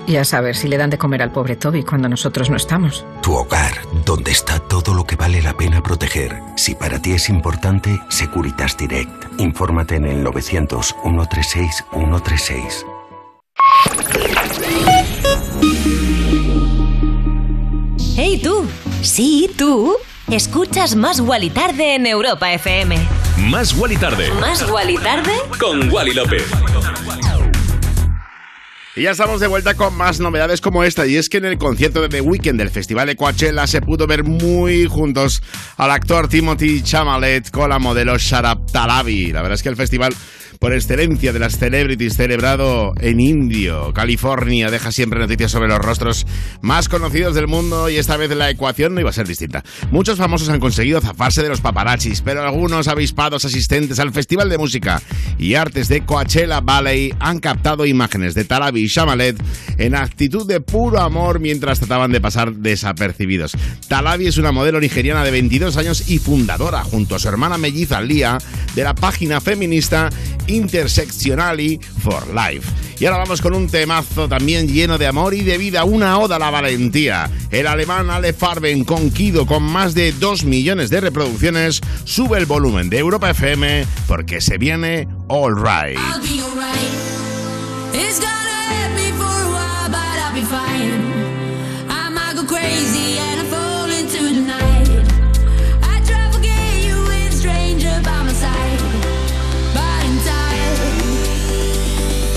Y a saber si le dan de comer al pobre Toby cuando nosotros no estamos. Tu hogar, donde está todo lo que vale la pena proteger. Si para ti es importante, Securitas Direct. Infórmate en el 900 136 136. Hey tú, sí tú, escuchas Más Guali Tarde en Europa FM. Más Wally Tarde. Más Guali Tarde Con Wally López. Y ya estamos de vuelta con más novedades como esta. Y es que en el concierto de The Weeknd del Festival de Coachella se pudo ver muy juntos al actor Timothy Chalamet con la modelo Sharab Talabi. La verdad es que el festival por excelencia de las celebrities celebrado en Indio, California, deja siempre noticias sobre los rostros más conocidos del mundo y esta vez la ecuación no iba a ser distinta. Muchos famosos han conseguido zafarse de los paparazzis, pero algunos avispados asistentes al Festival de Música y Artes de Coachella Valley han captado imágenes de Talabi y Shamalet en actitud de puro amor mientras trataban de pasar desapercibidos. Talabi es una modelo nigeriana de 22 años y fundadora, junto a su hermana melliza Lia, de la página feminista Intersectionally for Life. Y ahora vamos con un temazo también lleno de amor y de vida, una oda a la valentía. El alemán Ale Farben con Kido, con más de 2 millones de reproducciones, sube el volumen de Europa FM porque se viene All Right.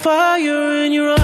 Fire in your eyes.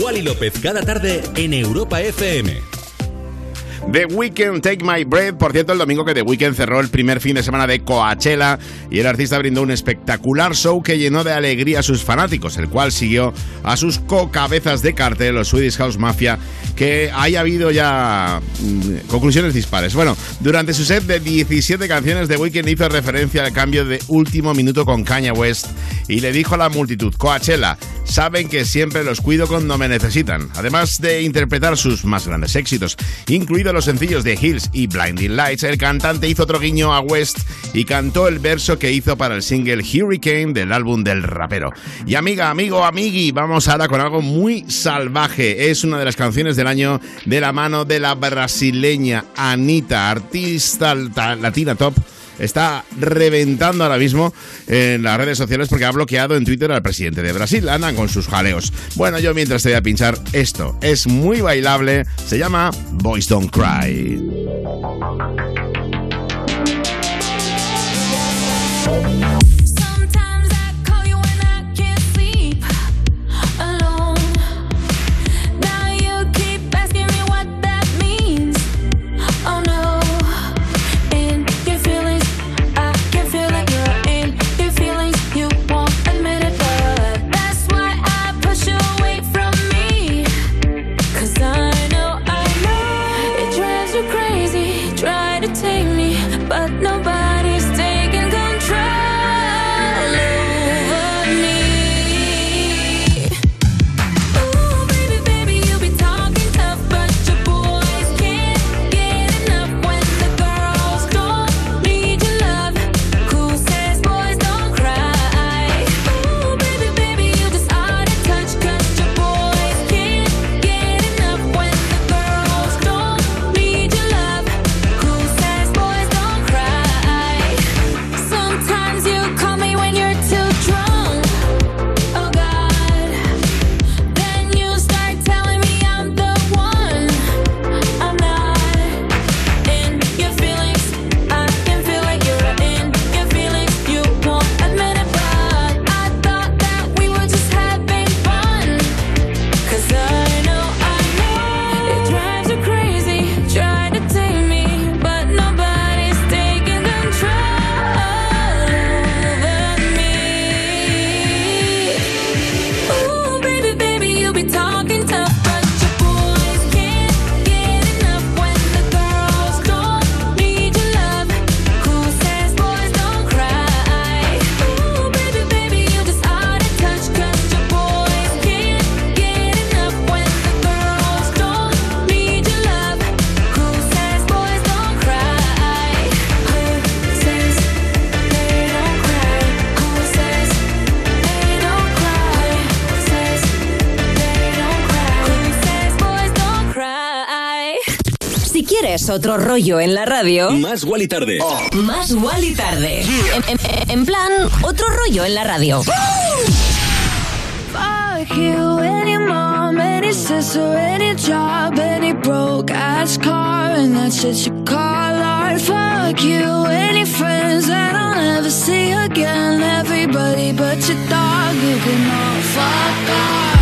Wally López cada tarde en Europa FM. The Weeknd Take My Breath. Por cierto, el domingo que The Weeknd cerró el primer fin de semana de Coachella y el artista brindó un espectacular show que llenó de alegría a sus fanáticos, el cual siguió a sus co-cabezas de cartel, los Swedish House Mafia, que haya habido ya mm, conclusiones dispares. Bueno, durante su set de 17 canciones, The Weeknd hizo referencia al cambio de último minuto con Kanye West y le dijo a la multitud, Coachella, saben que siempre los cuido cuando me necesitan. Además de interpretar sus más grandes éxitos, incluidos los sencillos de Hills y Blinding Lights, el cantante hizo otro guiño a West y cantó el verso que hizo para el single Hurricane del álbum del rapero. Y amiga, amigo, amigui, vamos ahora con algo muy salvaje. Es una de las canciones del año de la mano de la brasileña Anita, artista ta- latina top está reventando ahora mismo en las redes sociales porque ha bloqueado en Twitter al presidente de Brasil. Andan con sus jaleos. Bueno, yo mientras te voy a pinchar esto. Es muy bailable. Se llama Boys Don't Cry. Sometimes Otro rollo en la radio, Más Wally tarde. más Wally tarde. En, en- en plan, otro rollo en la radio. Fuck you, any mom, any sister, any job, any broke ass car, and that's shit you call art. Fuck you, any friends that I'll never see again. Everybody but your dog, you can all fuck off.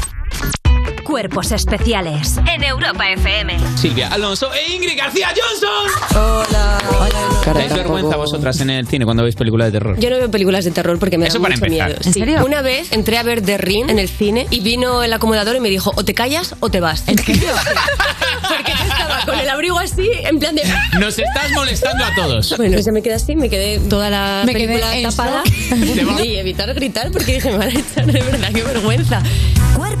Cuerpos especiales. En Europa FM. Silvia Alonso e Ingrid García Johnson. Hola. ¿Dais vergüenza vosotras en el cine cuando veis películas de terror? Yo no veo películas de terror porque me Eso da para mucho empezar. miedo. ¿En Sí. serio? Una vez entré a ver The Ring en el cine y vino el acomodador y me dijo, o te callas o te vas. ¿En serio? [LAUGHS] porque yo estaba con el abrigo así, en plan de... Nos estás molestando a todos. Bueno, se me quedé así, me quedé toda la Me película tapada [LAUGHS] y evitar gritar porque dije, me van a echar de verdad, qué vergüenza. Cuerpos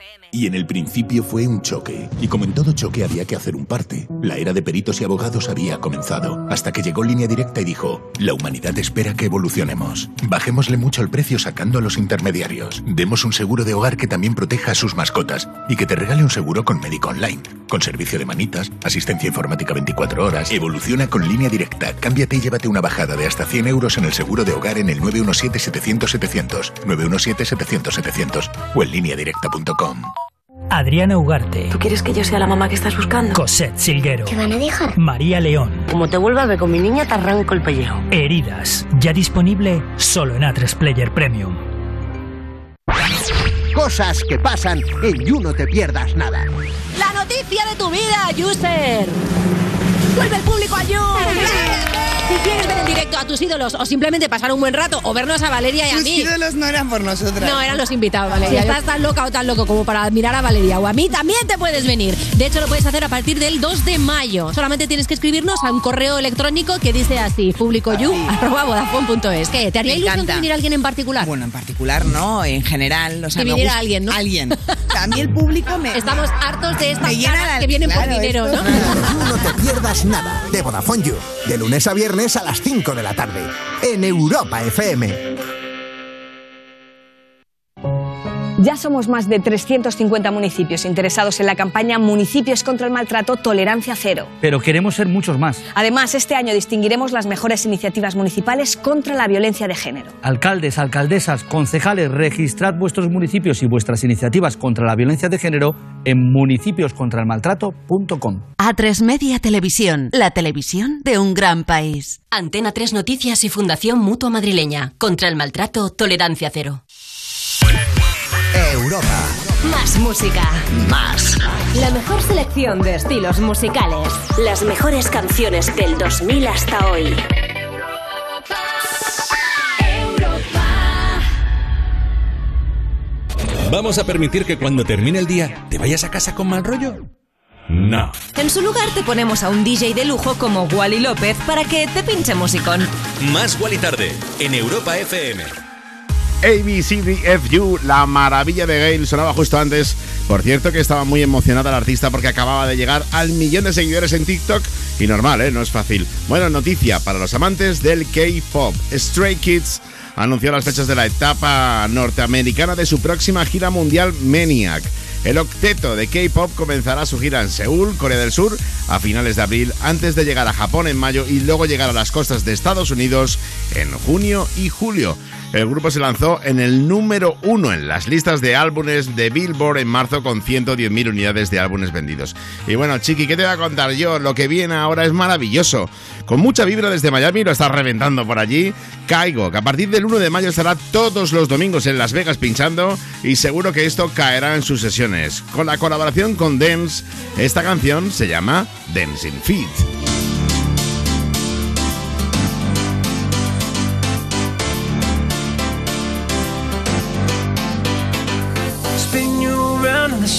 Y en el principio fue un choque. Y como en todo choque había que hacer un parte. La era de peritos y abogados había comenzado. Hasta que llegó Línea Directa y dijo, la humanidad espera que evolucionemos. Bajémosle mucho el precio sacando a los intermediarios. Demos un seguro de hogar que también proteja a sus mascotas. Y que te regale un seguro con médico online. Con servicio de manitas, asistencia informática 24 horas. Evoluciona con Línea Directa. Cámbiate y llévate una bajada de hasta 100 euros en el seguro de hogar en el 917-700-700. 917-700-700 o en lineadirecta.com. Adriana Ugarte. ¿Tú quieres que yo sea la mamá que estás buscando? Cosette Silguero. ¿Qué van a dejar? María León. Como te vuelva a ver con mi niña, te arranco el pellejo. Heridas. Ya disponible solo en A3 Player Premium. Cosas que pasan en You No Te Pierdas Nada. La noticia de tu vida, user. ¡Vuelve el público a You! [LAUGHS] Si quieres ver en directo a tus ídolos o simplemente pasar un buen rato o vernos a Valeria y a Tus mí. ídolos no eran por nosotras. No, eran los invitados, Valeria. Si estás tan loca o tan loco como para admirar a Valeria o a mí, también te puedes venir. De hecho, lo puedes hacer a partir del 2 de mayo. Solamente tienes que escribirnos a un correo electrónico que dice así, publicoyu.vodafone.es. ¿Qué? ¿Te haría Me ilusión encanta. que viniera alguien en particular? Bueno, en particular no, en general. O sea, Que me viniera gusta- alguien, ¿no? Alguien. [LAUGHS] A mí el público me. Estamos hartos de estas Me llena caras la- que vienen por claro, dinero, ¿no? No te pierdas nada de Vodafone You, de lunes a viernes a las 5 de la tarde, en Europa FM. Ya somos más de 350 municipios interesados en la campaña Municipios contra el Maltrato Tolerancia Cero. Pero queremos ser muchos más. Además, este año distinguiremos las mejores iniciativas municipales contra la violencia de género. Alcaldes, alcaldesas, concejales, registrad vuestros municipios y vuestras iniciativas contra la violencia de género en municipioscontraelmaltrato.com. A3 Media Televisión, la televisión de un gran país. Antena 3 Noticias y Fundación Mutua Madrileña. Contra el maltrato, tolerancia cero. Europa. Más música. Más. La mejor selección de estilos musicales. Las mejores canciones del 2000 hasta hoy. ¿Vamos a permitir que cuando termine el día te vayas a casa con mal rollo? No. En su lugar te ponemos a un DJ de lujo como Wally López para que te pinche musicón. Más Wally tarde en Europa FM. ABCDFU, la maravilla de Gail, sonaba justo antes. Por cierto que estaba muy emocionada la artista porque acababa de llegar al millón de seguidores en TikTok. Y normal, ¿eh? No es fácil. Buena noticia para los amantes del K-Pop. Stray Kids anunció las fechas de la etapa norteamericana de su próxima gira mundial Maniac. El octeto de K-Pop comenzará su gira en Seúl, Corea del Sur, a finales de abril, antes de llegar a Japón en mayo y luego llegar a las costas de Estados Unidos en junio y julio. El grupo se lanzó en el número uno en las listas de álbumes de Billboard en marzo con 110.000 unidades de álbumes vendidos. Y bueno, Chiqui, ¿qué te voy a contar yo? Lo que viene ahora es maravilloso. Con mucha vibra desde Miami, lo está reventando por allí. Caigo, que a partir del 1 de mayo estará todos los domingos en Las Vegas pinchando y seguro que esto caerá en sus sesiones. Con la colaboración con Dance, esta canción se llama Dancing Feet.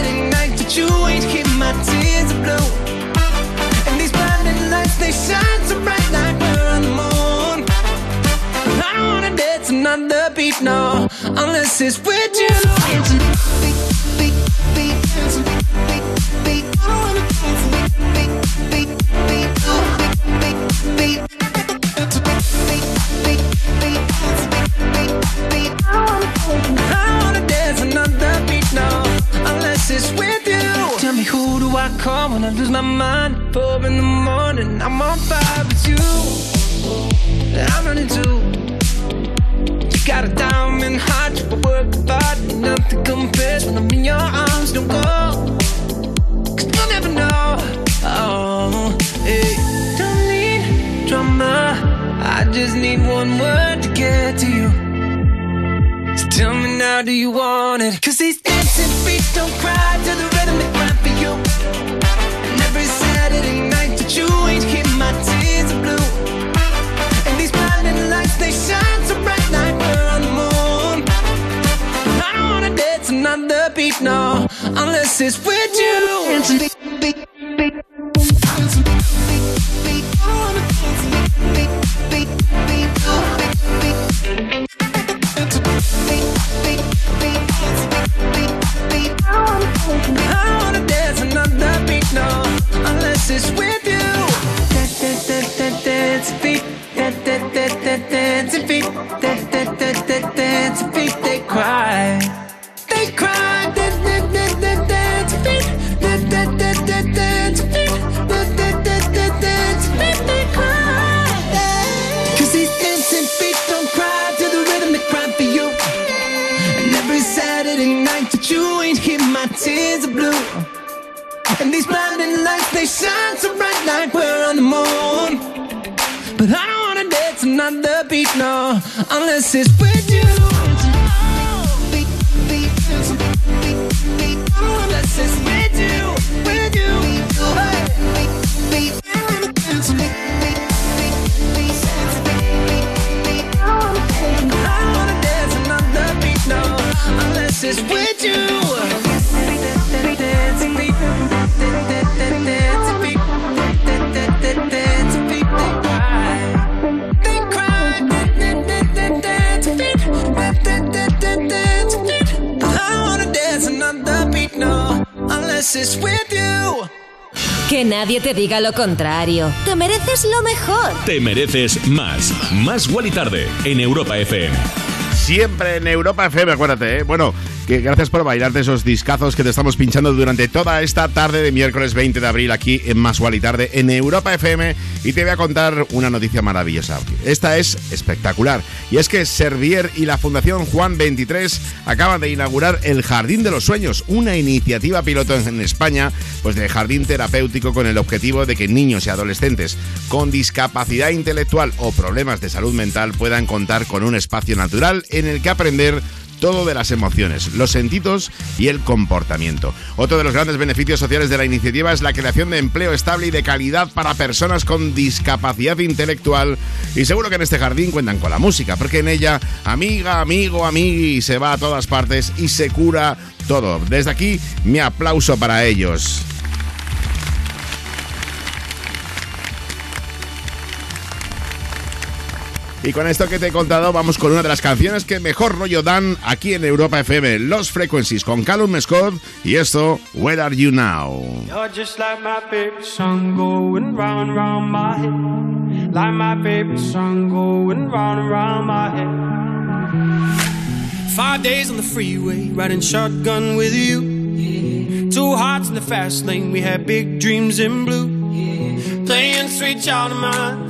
That you ain't my tears. And these blinding lights, they shine so bright like we're on the moon. I don't wanna dance another beat, no, unless it's with you. It's with you. Tell me who do I call when I lose my mind? Four in the morning, I'm on fire with you. I'm running too. You got a diamond heart, you work hard, nothing compares when I'm in your arms. Don't go, cause you'll never know. Oh, hey. Don't need drama. I just need one word to get to you. So tell me now, do you want it? Cause these don't cry to the rhythm cry for you. And every Saturday night that you ain't my tears are blue. And these blinding lights, they shine so bright like we're on the moon. I don't wanna dance another beat, no, unless it's with you. No, unless it's with you. Bright like we're on the moon. But I don't wanna dance another beat, no, unless it's with you. Unless it's with you, with you. I don't wanna dance another beat, no, unless it's with you. With you. Que nadie te diga lo contrario. Te mereces lo mejor. Te mereces más. Más y Tarde en Europa FM. Siempre en Europa FM, acuérdate, ¿eh? Bueno, gracias por bailarte esos discazos que te estamos pinchando durante toda esta tarde de miércoles 20 de abril aquí en Más y Tarde en Europa FM y te voy a contar una noticia maravillosa. Esta es espectacular y es que Servier y la Fundación Juan 23 acaban de inaugurar el Jardín de los Sueños, una iniciativa piloto en España pues de jardín terapéutico con el objetivo de que niños y adolescentes con discapacidad intelectual o problemas de salud mental puedan contar con un espacio natural en el que aprender todo de las emociones, los sentidos y el comportamiento. Otro de los grandes beneficios sociales de la iniciativa es la creación de empleo estable y de calidad para personas con discapacidad intelectual. Y seguro que en este jardín cuentan con la música, porque en ella, amiga, amigo, amigui, se va a todas partes y se cura todo. Desde aquí, mi aplauso para ellos. Y con esto que te he contado, vamos con una de las canciones que mejor rollo dan aquí en Europa FM, Los Frequencies, con Callum Scott y esto, Where Are You Now? You're just like my favorite song going round round my head. Like my favorite song going round round my head. Five days on the freeway, riding shotgun with you. Two hearts in the fast lane, we had big dreams in blue. Playing sweet child of mine,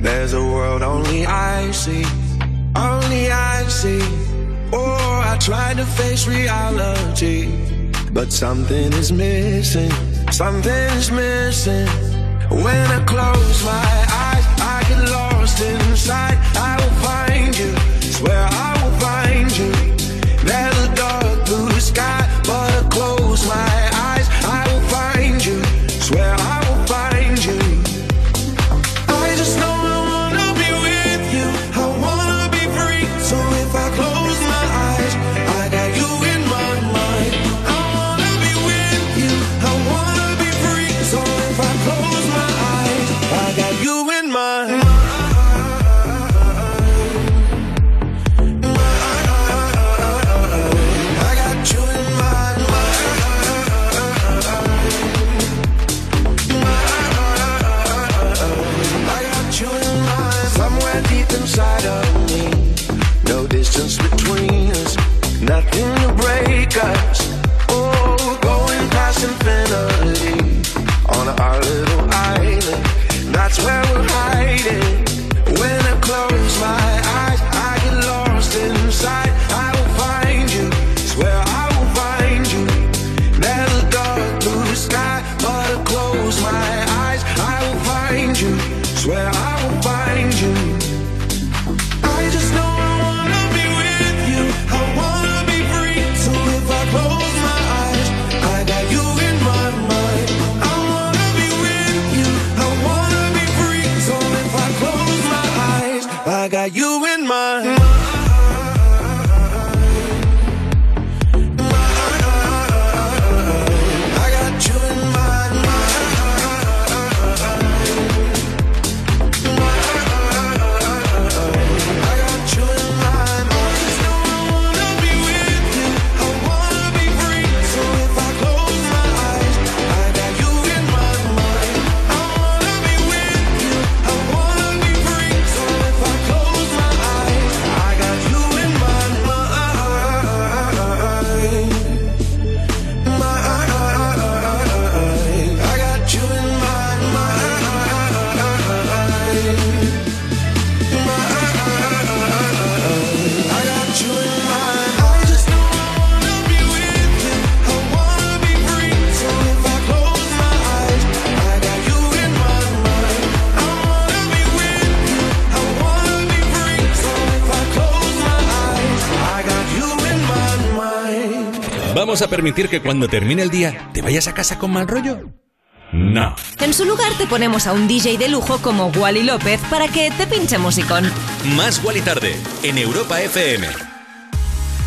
there's a world only I see. Only I see. Oh, I tried to face reality, but something is missing. Something is missing. When I close my eyes, I get lost inside. I will find you. Swear I ¿Vamos a permitir que cuando termine el día te vayas a casa con mal rollo? No. En su lugar te ponemos a un DJ de lujo como Wally López para que te pinche musicón. Más Wally tarde en Europa FM.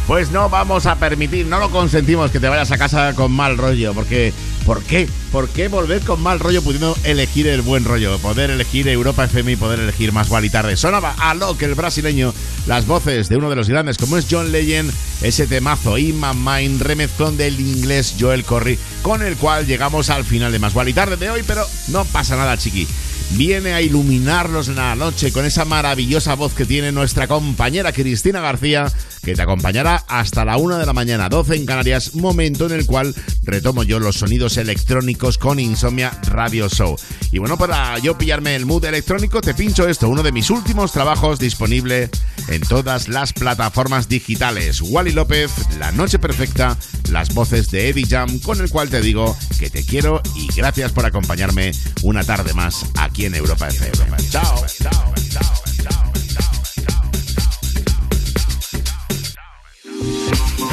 Pues no vamos a permitir, no lo consentimos que te vayas a casa con mal rollo, porque ¿por qué? ¿Por qué volver con mal rollo pudiendo elegir el buen rollo? Poder elegir Europa FM y poder elegir más y tarde. Sonaba a lo que el brasileño, las voces de uno de los grandes como es John Legend, ese temazo In My Mind, remezclón del inglés Joel Corry, con el cual llegamos al final de más y tarde de hoy, pero no pasa nada, chiqui viene a iluminarnos la noche con esa maravillosa voz que tiene nuestra compañera Cristina García, que te acompañará hasta la una de la mañana, 12 en Canarias, momento en el cual retomo yo los sonidos electrónicos con Insomnia Radio Show. Y bueno, para yo pillarme el mood electrónico, te pincho esto, uno de mis últimos trabajos disponible en todas las plataformas digitales. Wally López, La Noche Perfecta, las voces de Eddie Jam, con el cual te digo que te quiero y gracias por acompañarme una tarde más aquí en Europa FM. Chao.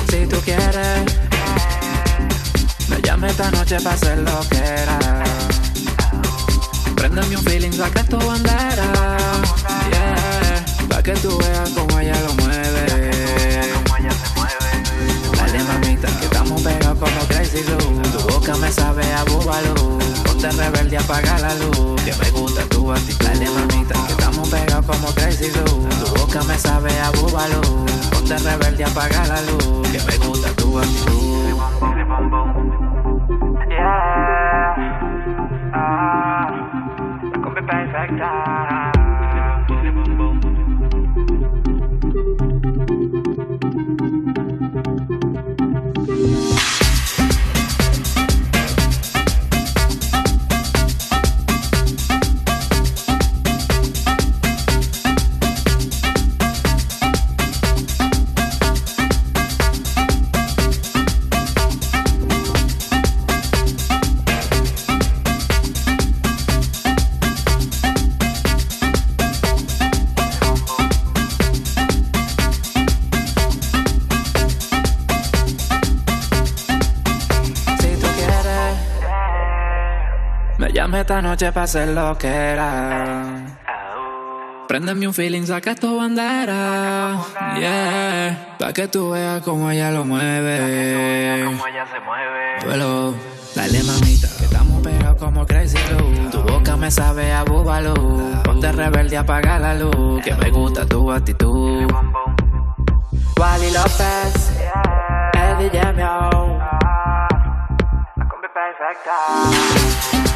Si tú quieres, me llame esta noche para hacer lo que era. Préndeme un feeling, saca tu bandera. Yeah, pa' que tú veas cómo ella lo mueve. Dale mamita, que estamos pegados como Crazy Glue. Tu boca me sabe a búbalo. Ponte rebelde, apaga la luz. Que me gusta tu actitud. Dale mamita, que estamos pegados como Crazy Glue. Tu boca me sabe a búbalo. Ponte rebelde, apaga la luz. Que me gusta tu actitud. Perfecta. Dame esta noche para hacer lo que era. Préndeme un feeling, saca tu bandera. Yeah. Pa' que tú veas cómo ella lo mueve. Cómo ella se mueve. Duelo. Dale mamita, que estamos pegados como Crazy Glue. Tu boca me sabe a búbalo. Ponte rebelde, apaga la luz. Que me gusta tu actitud. Wally López, Eddie Jamio. La combi perfecta.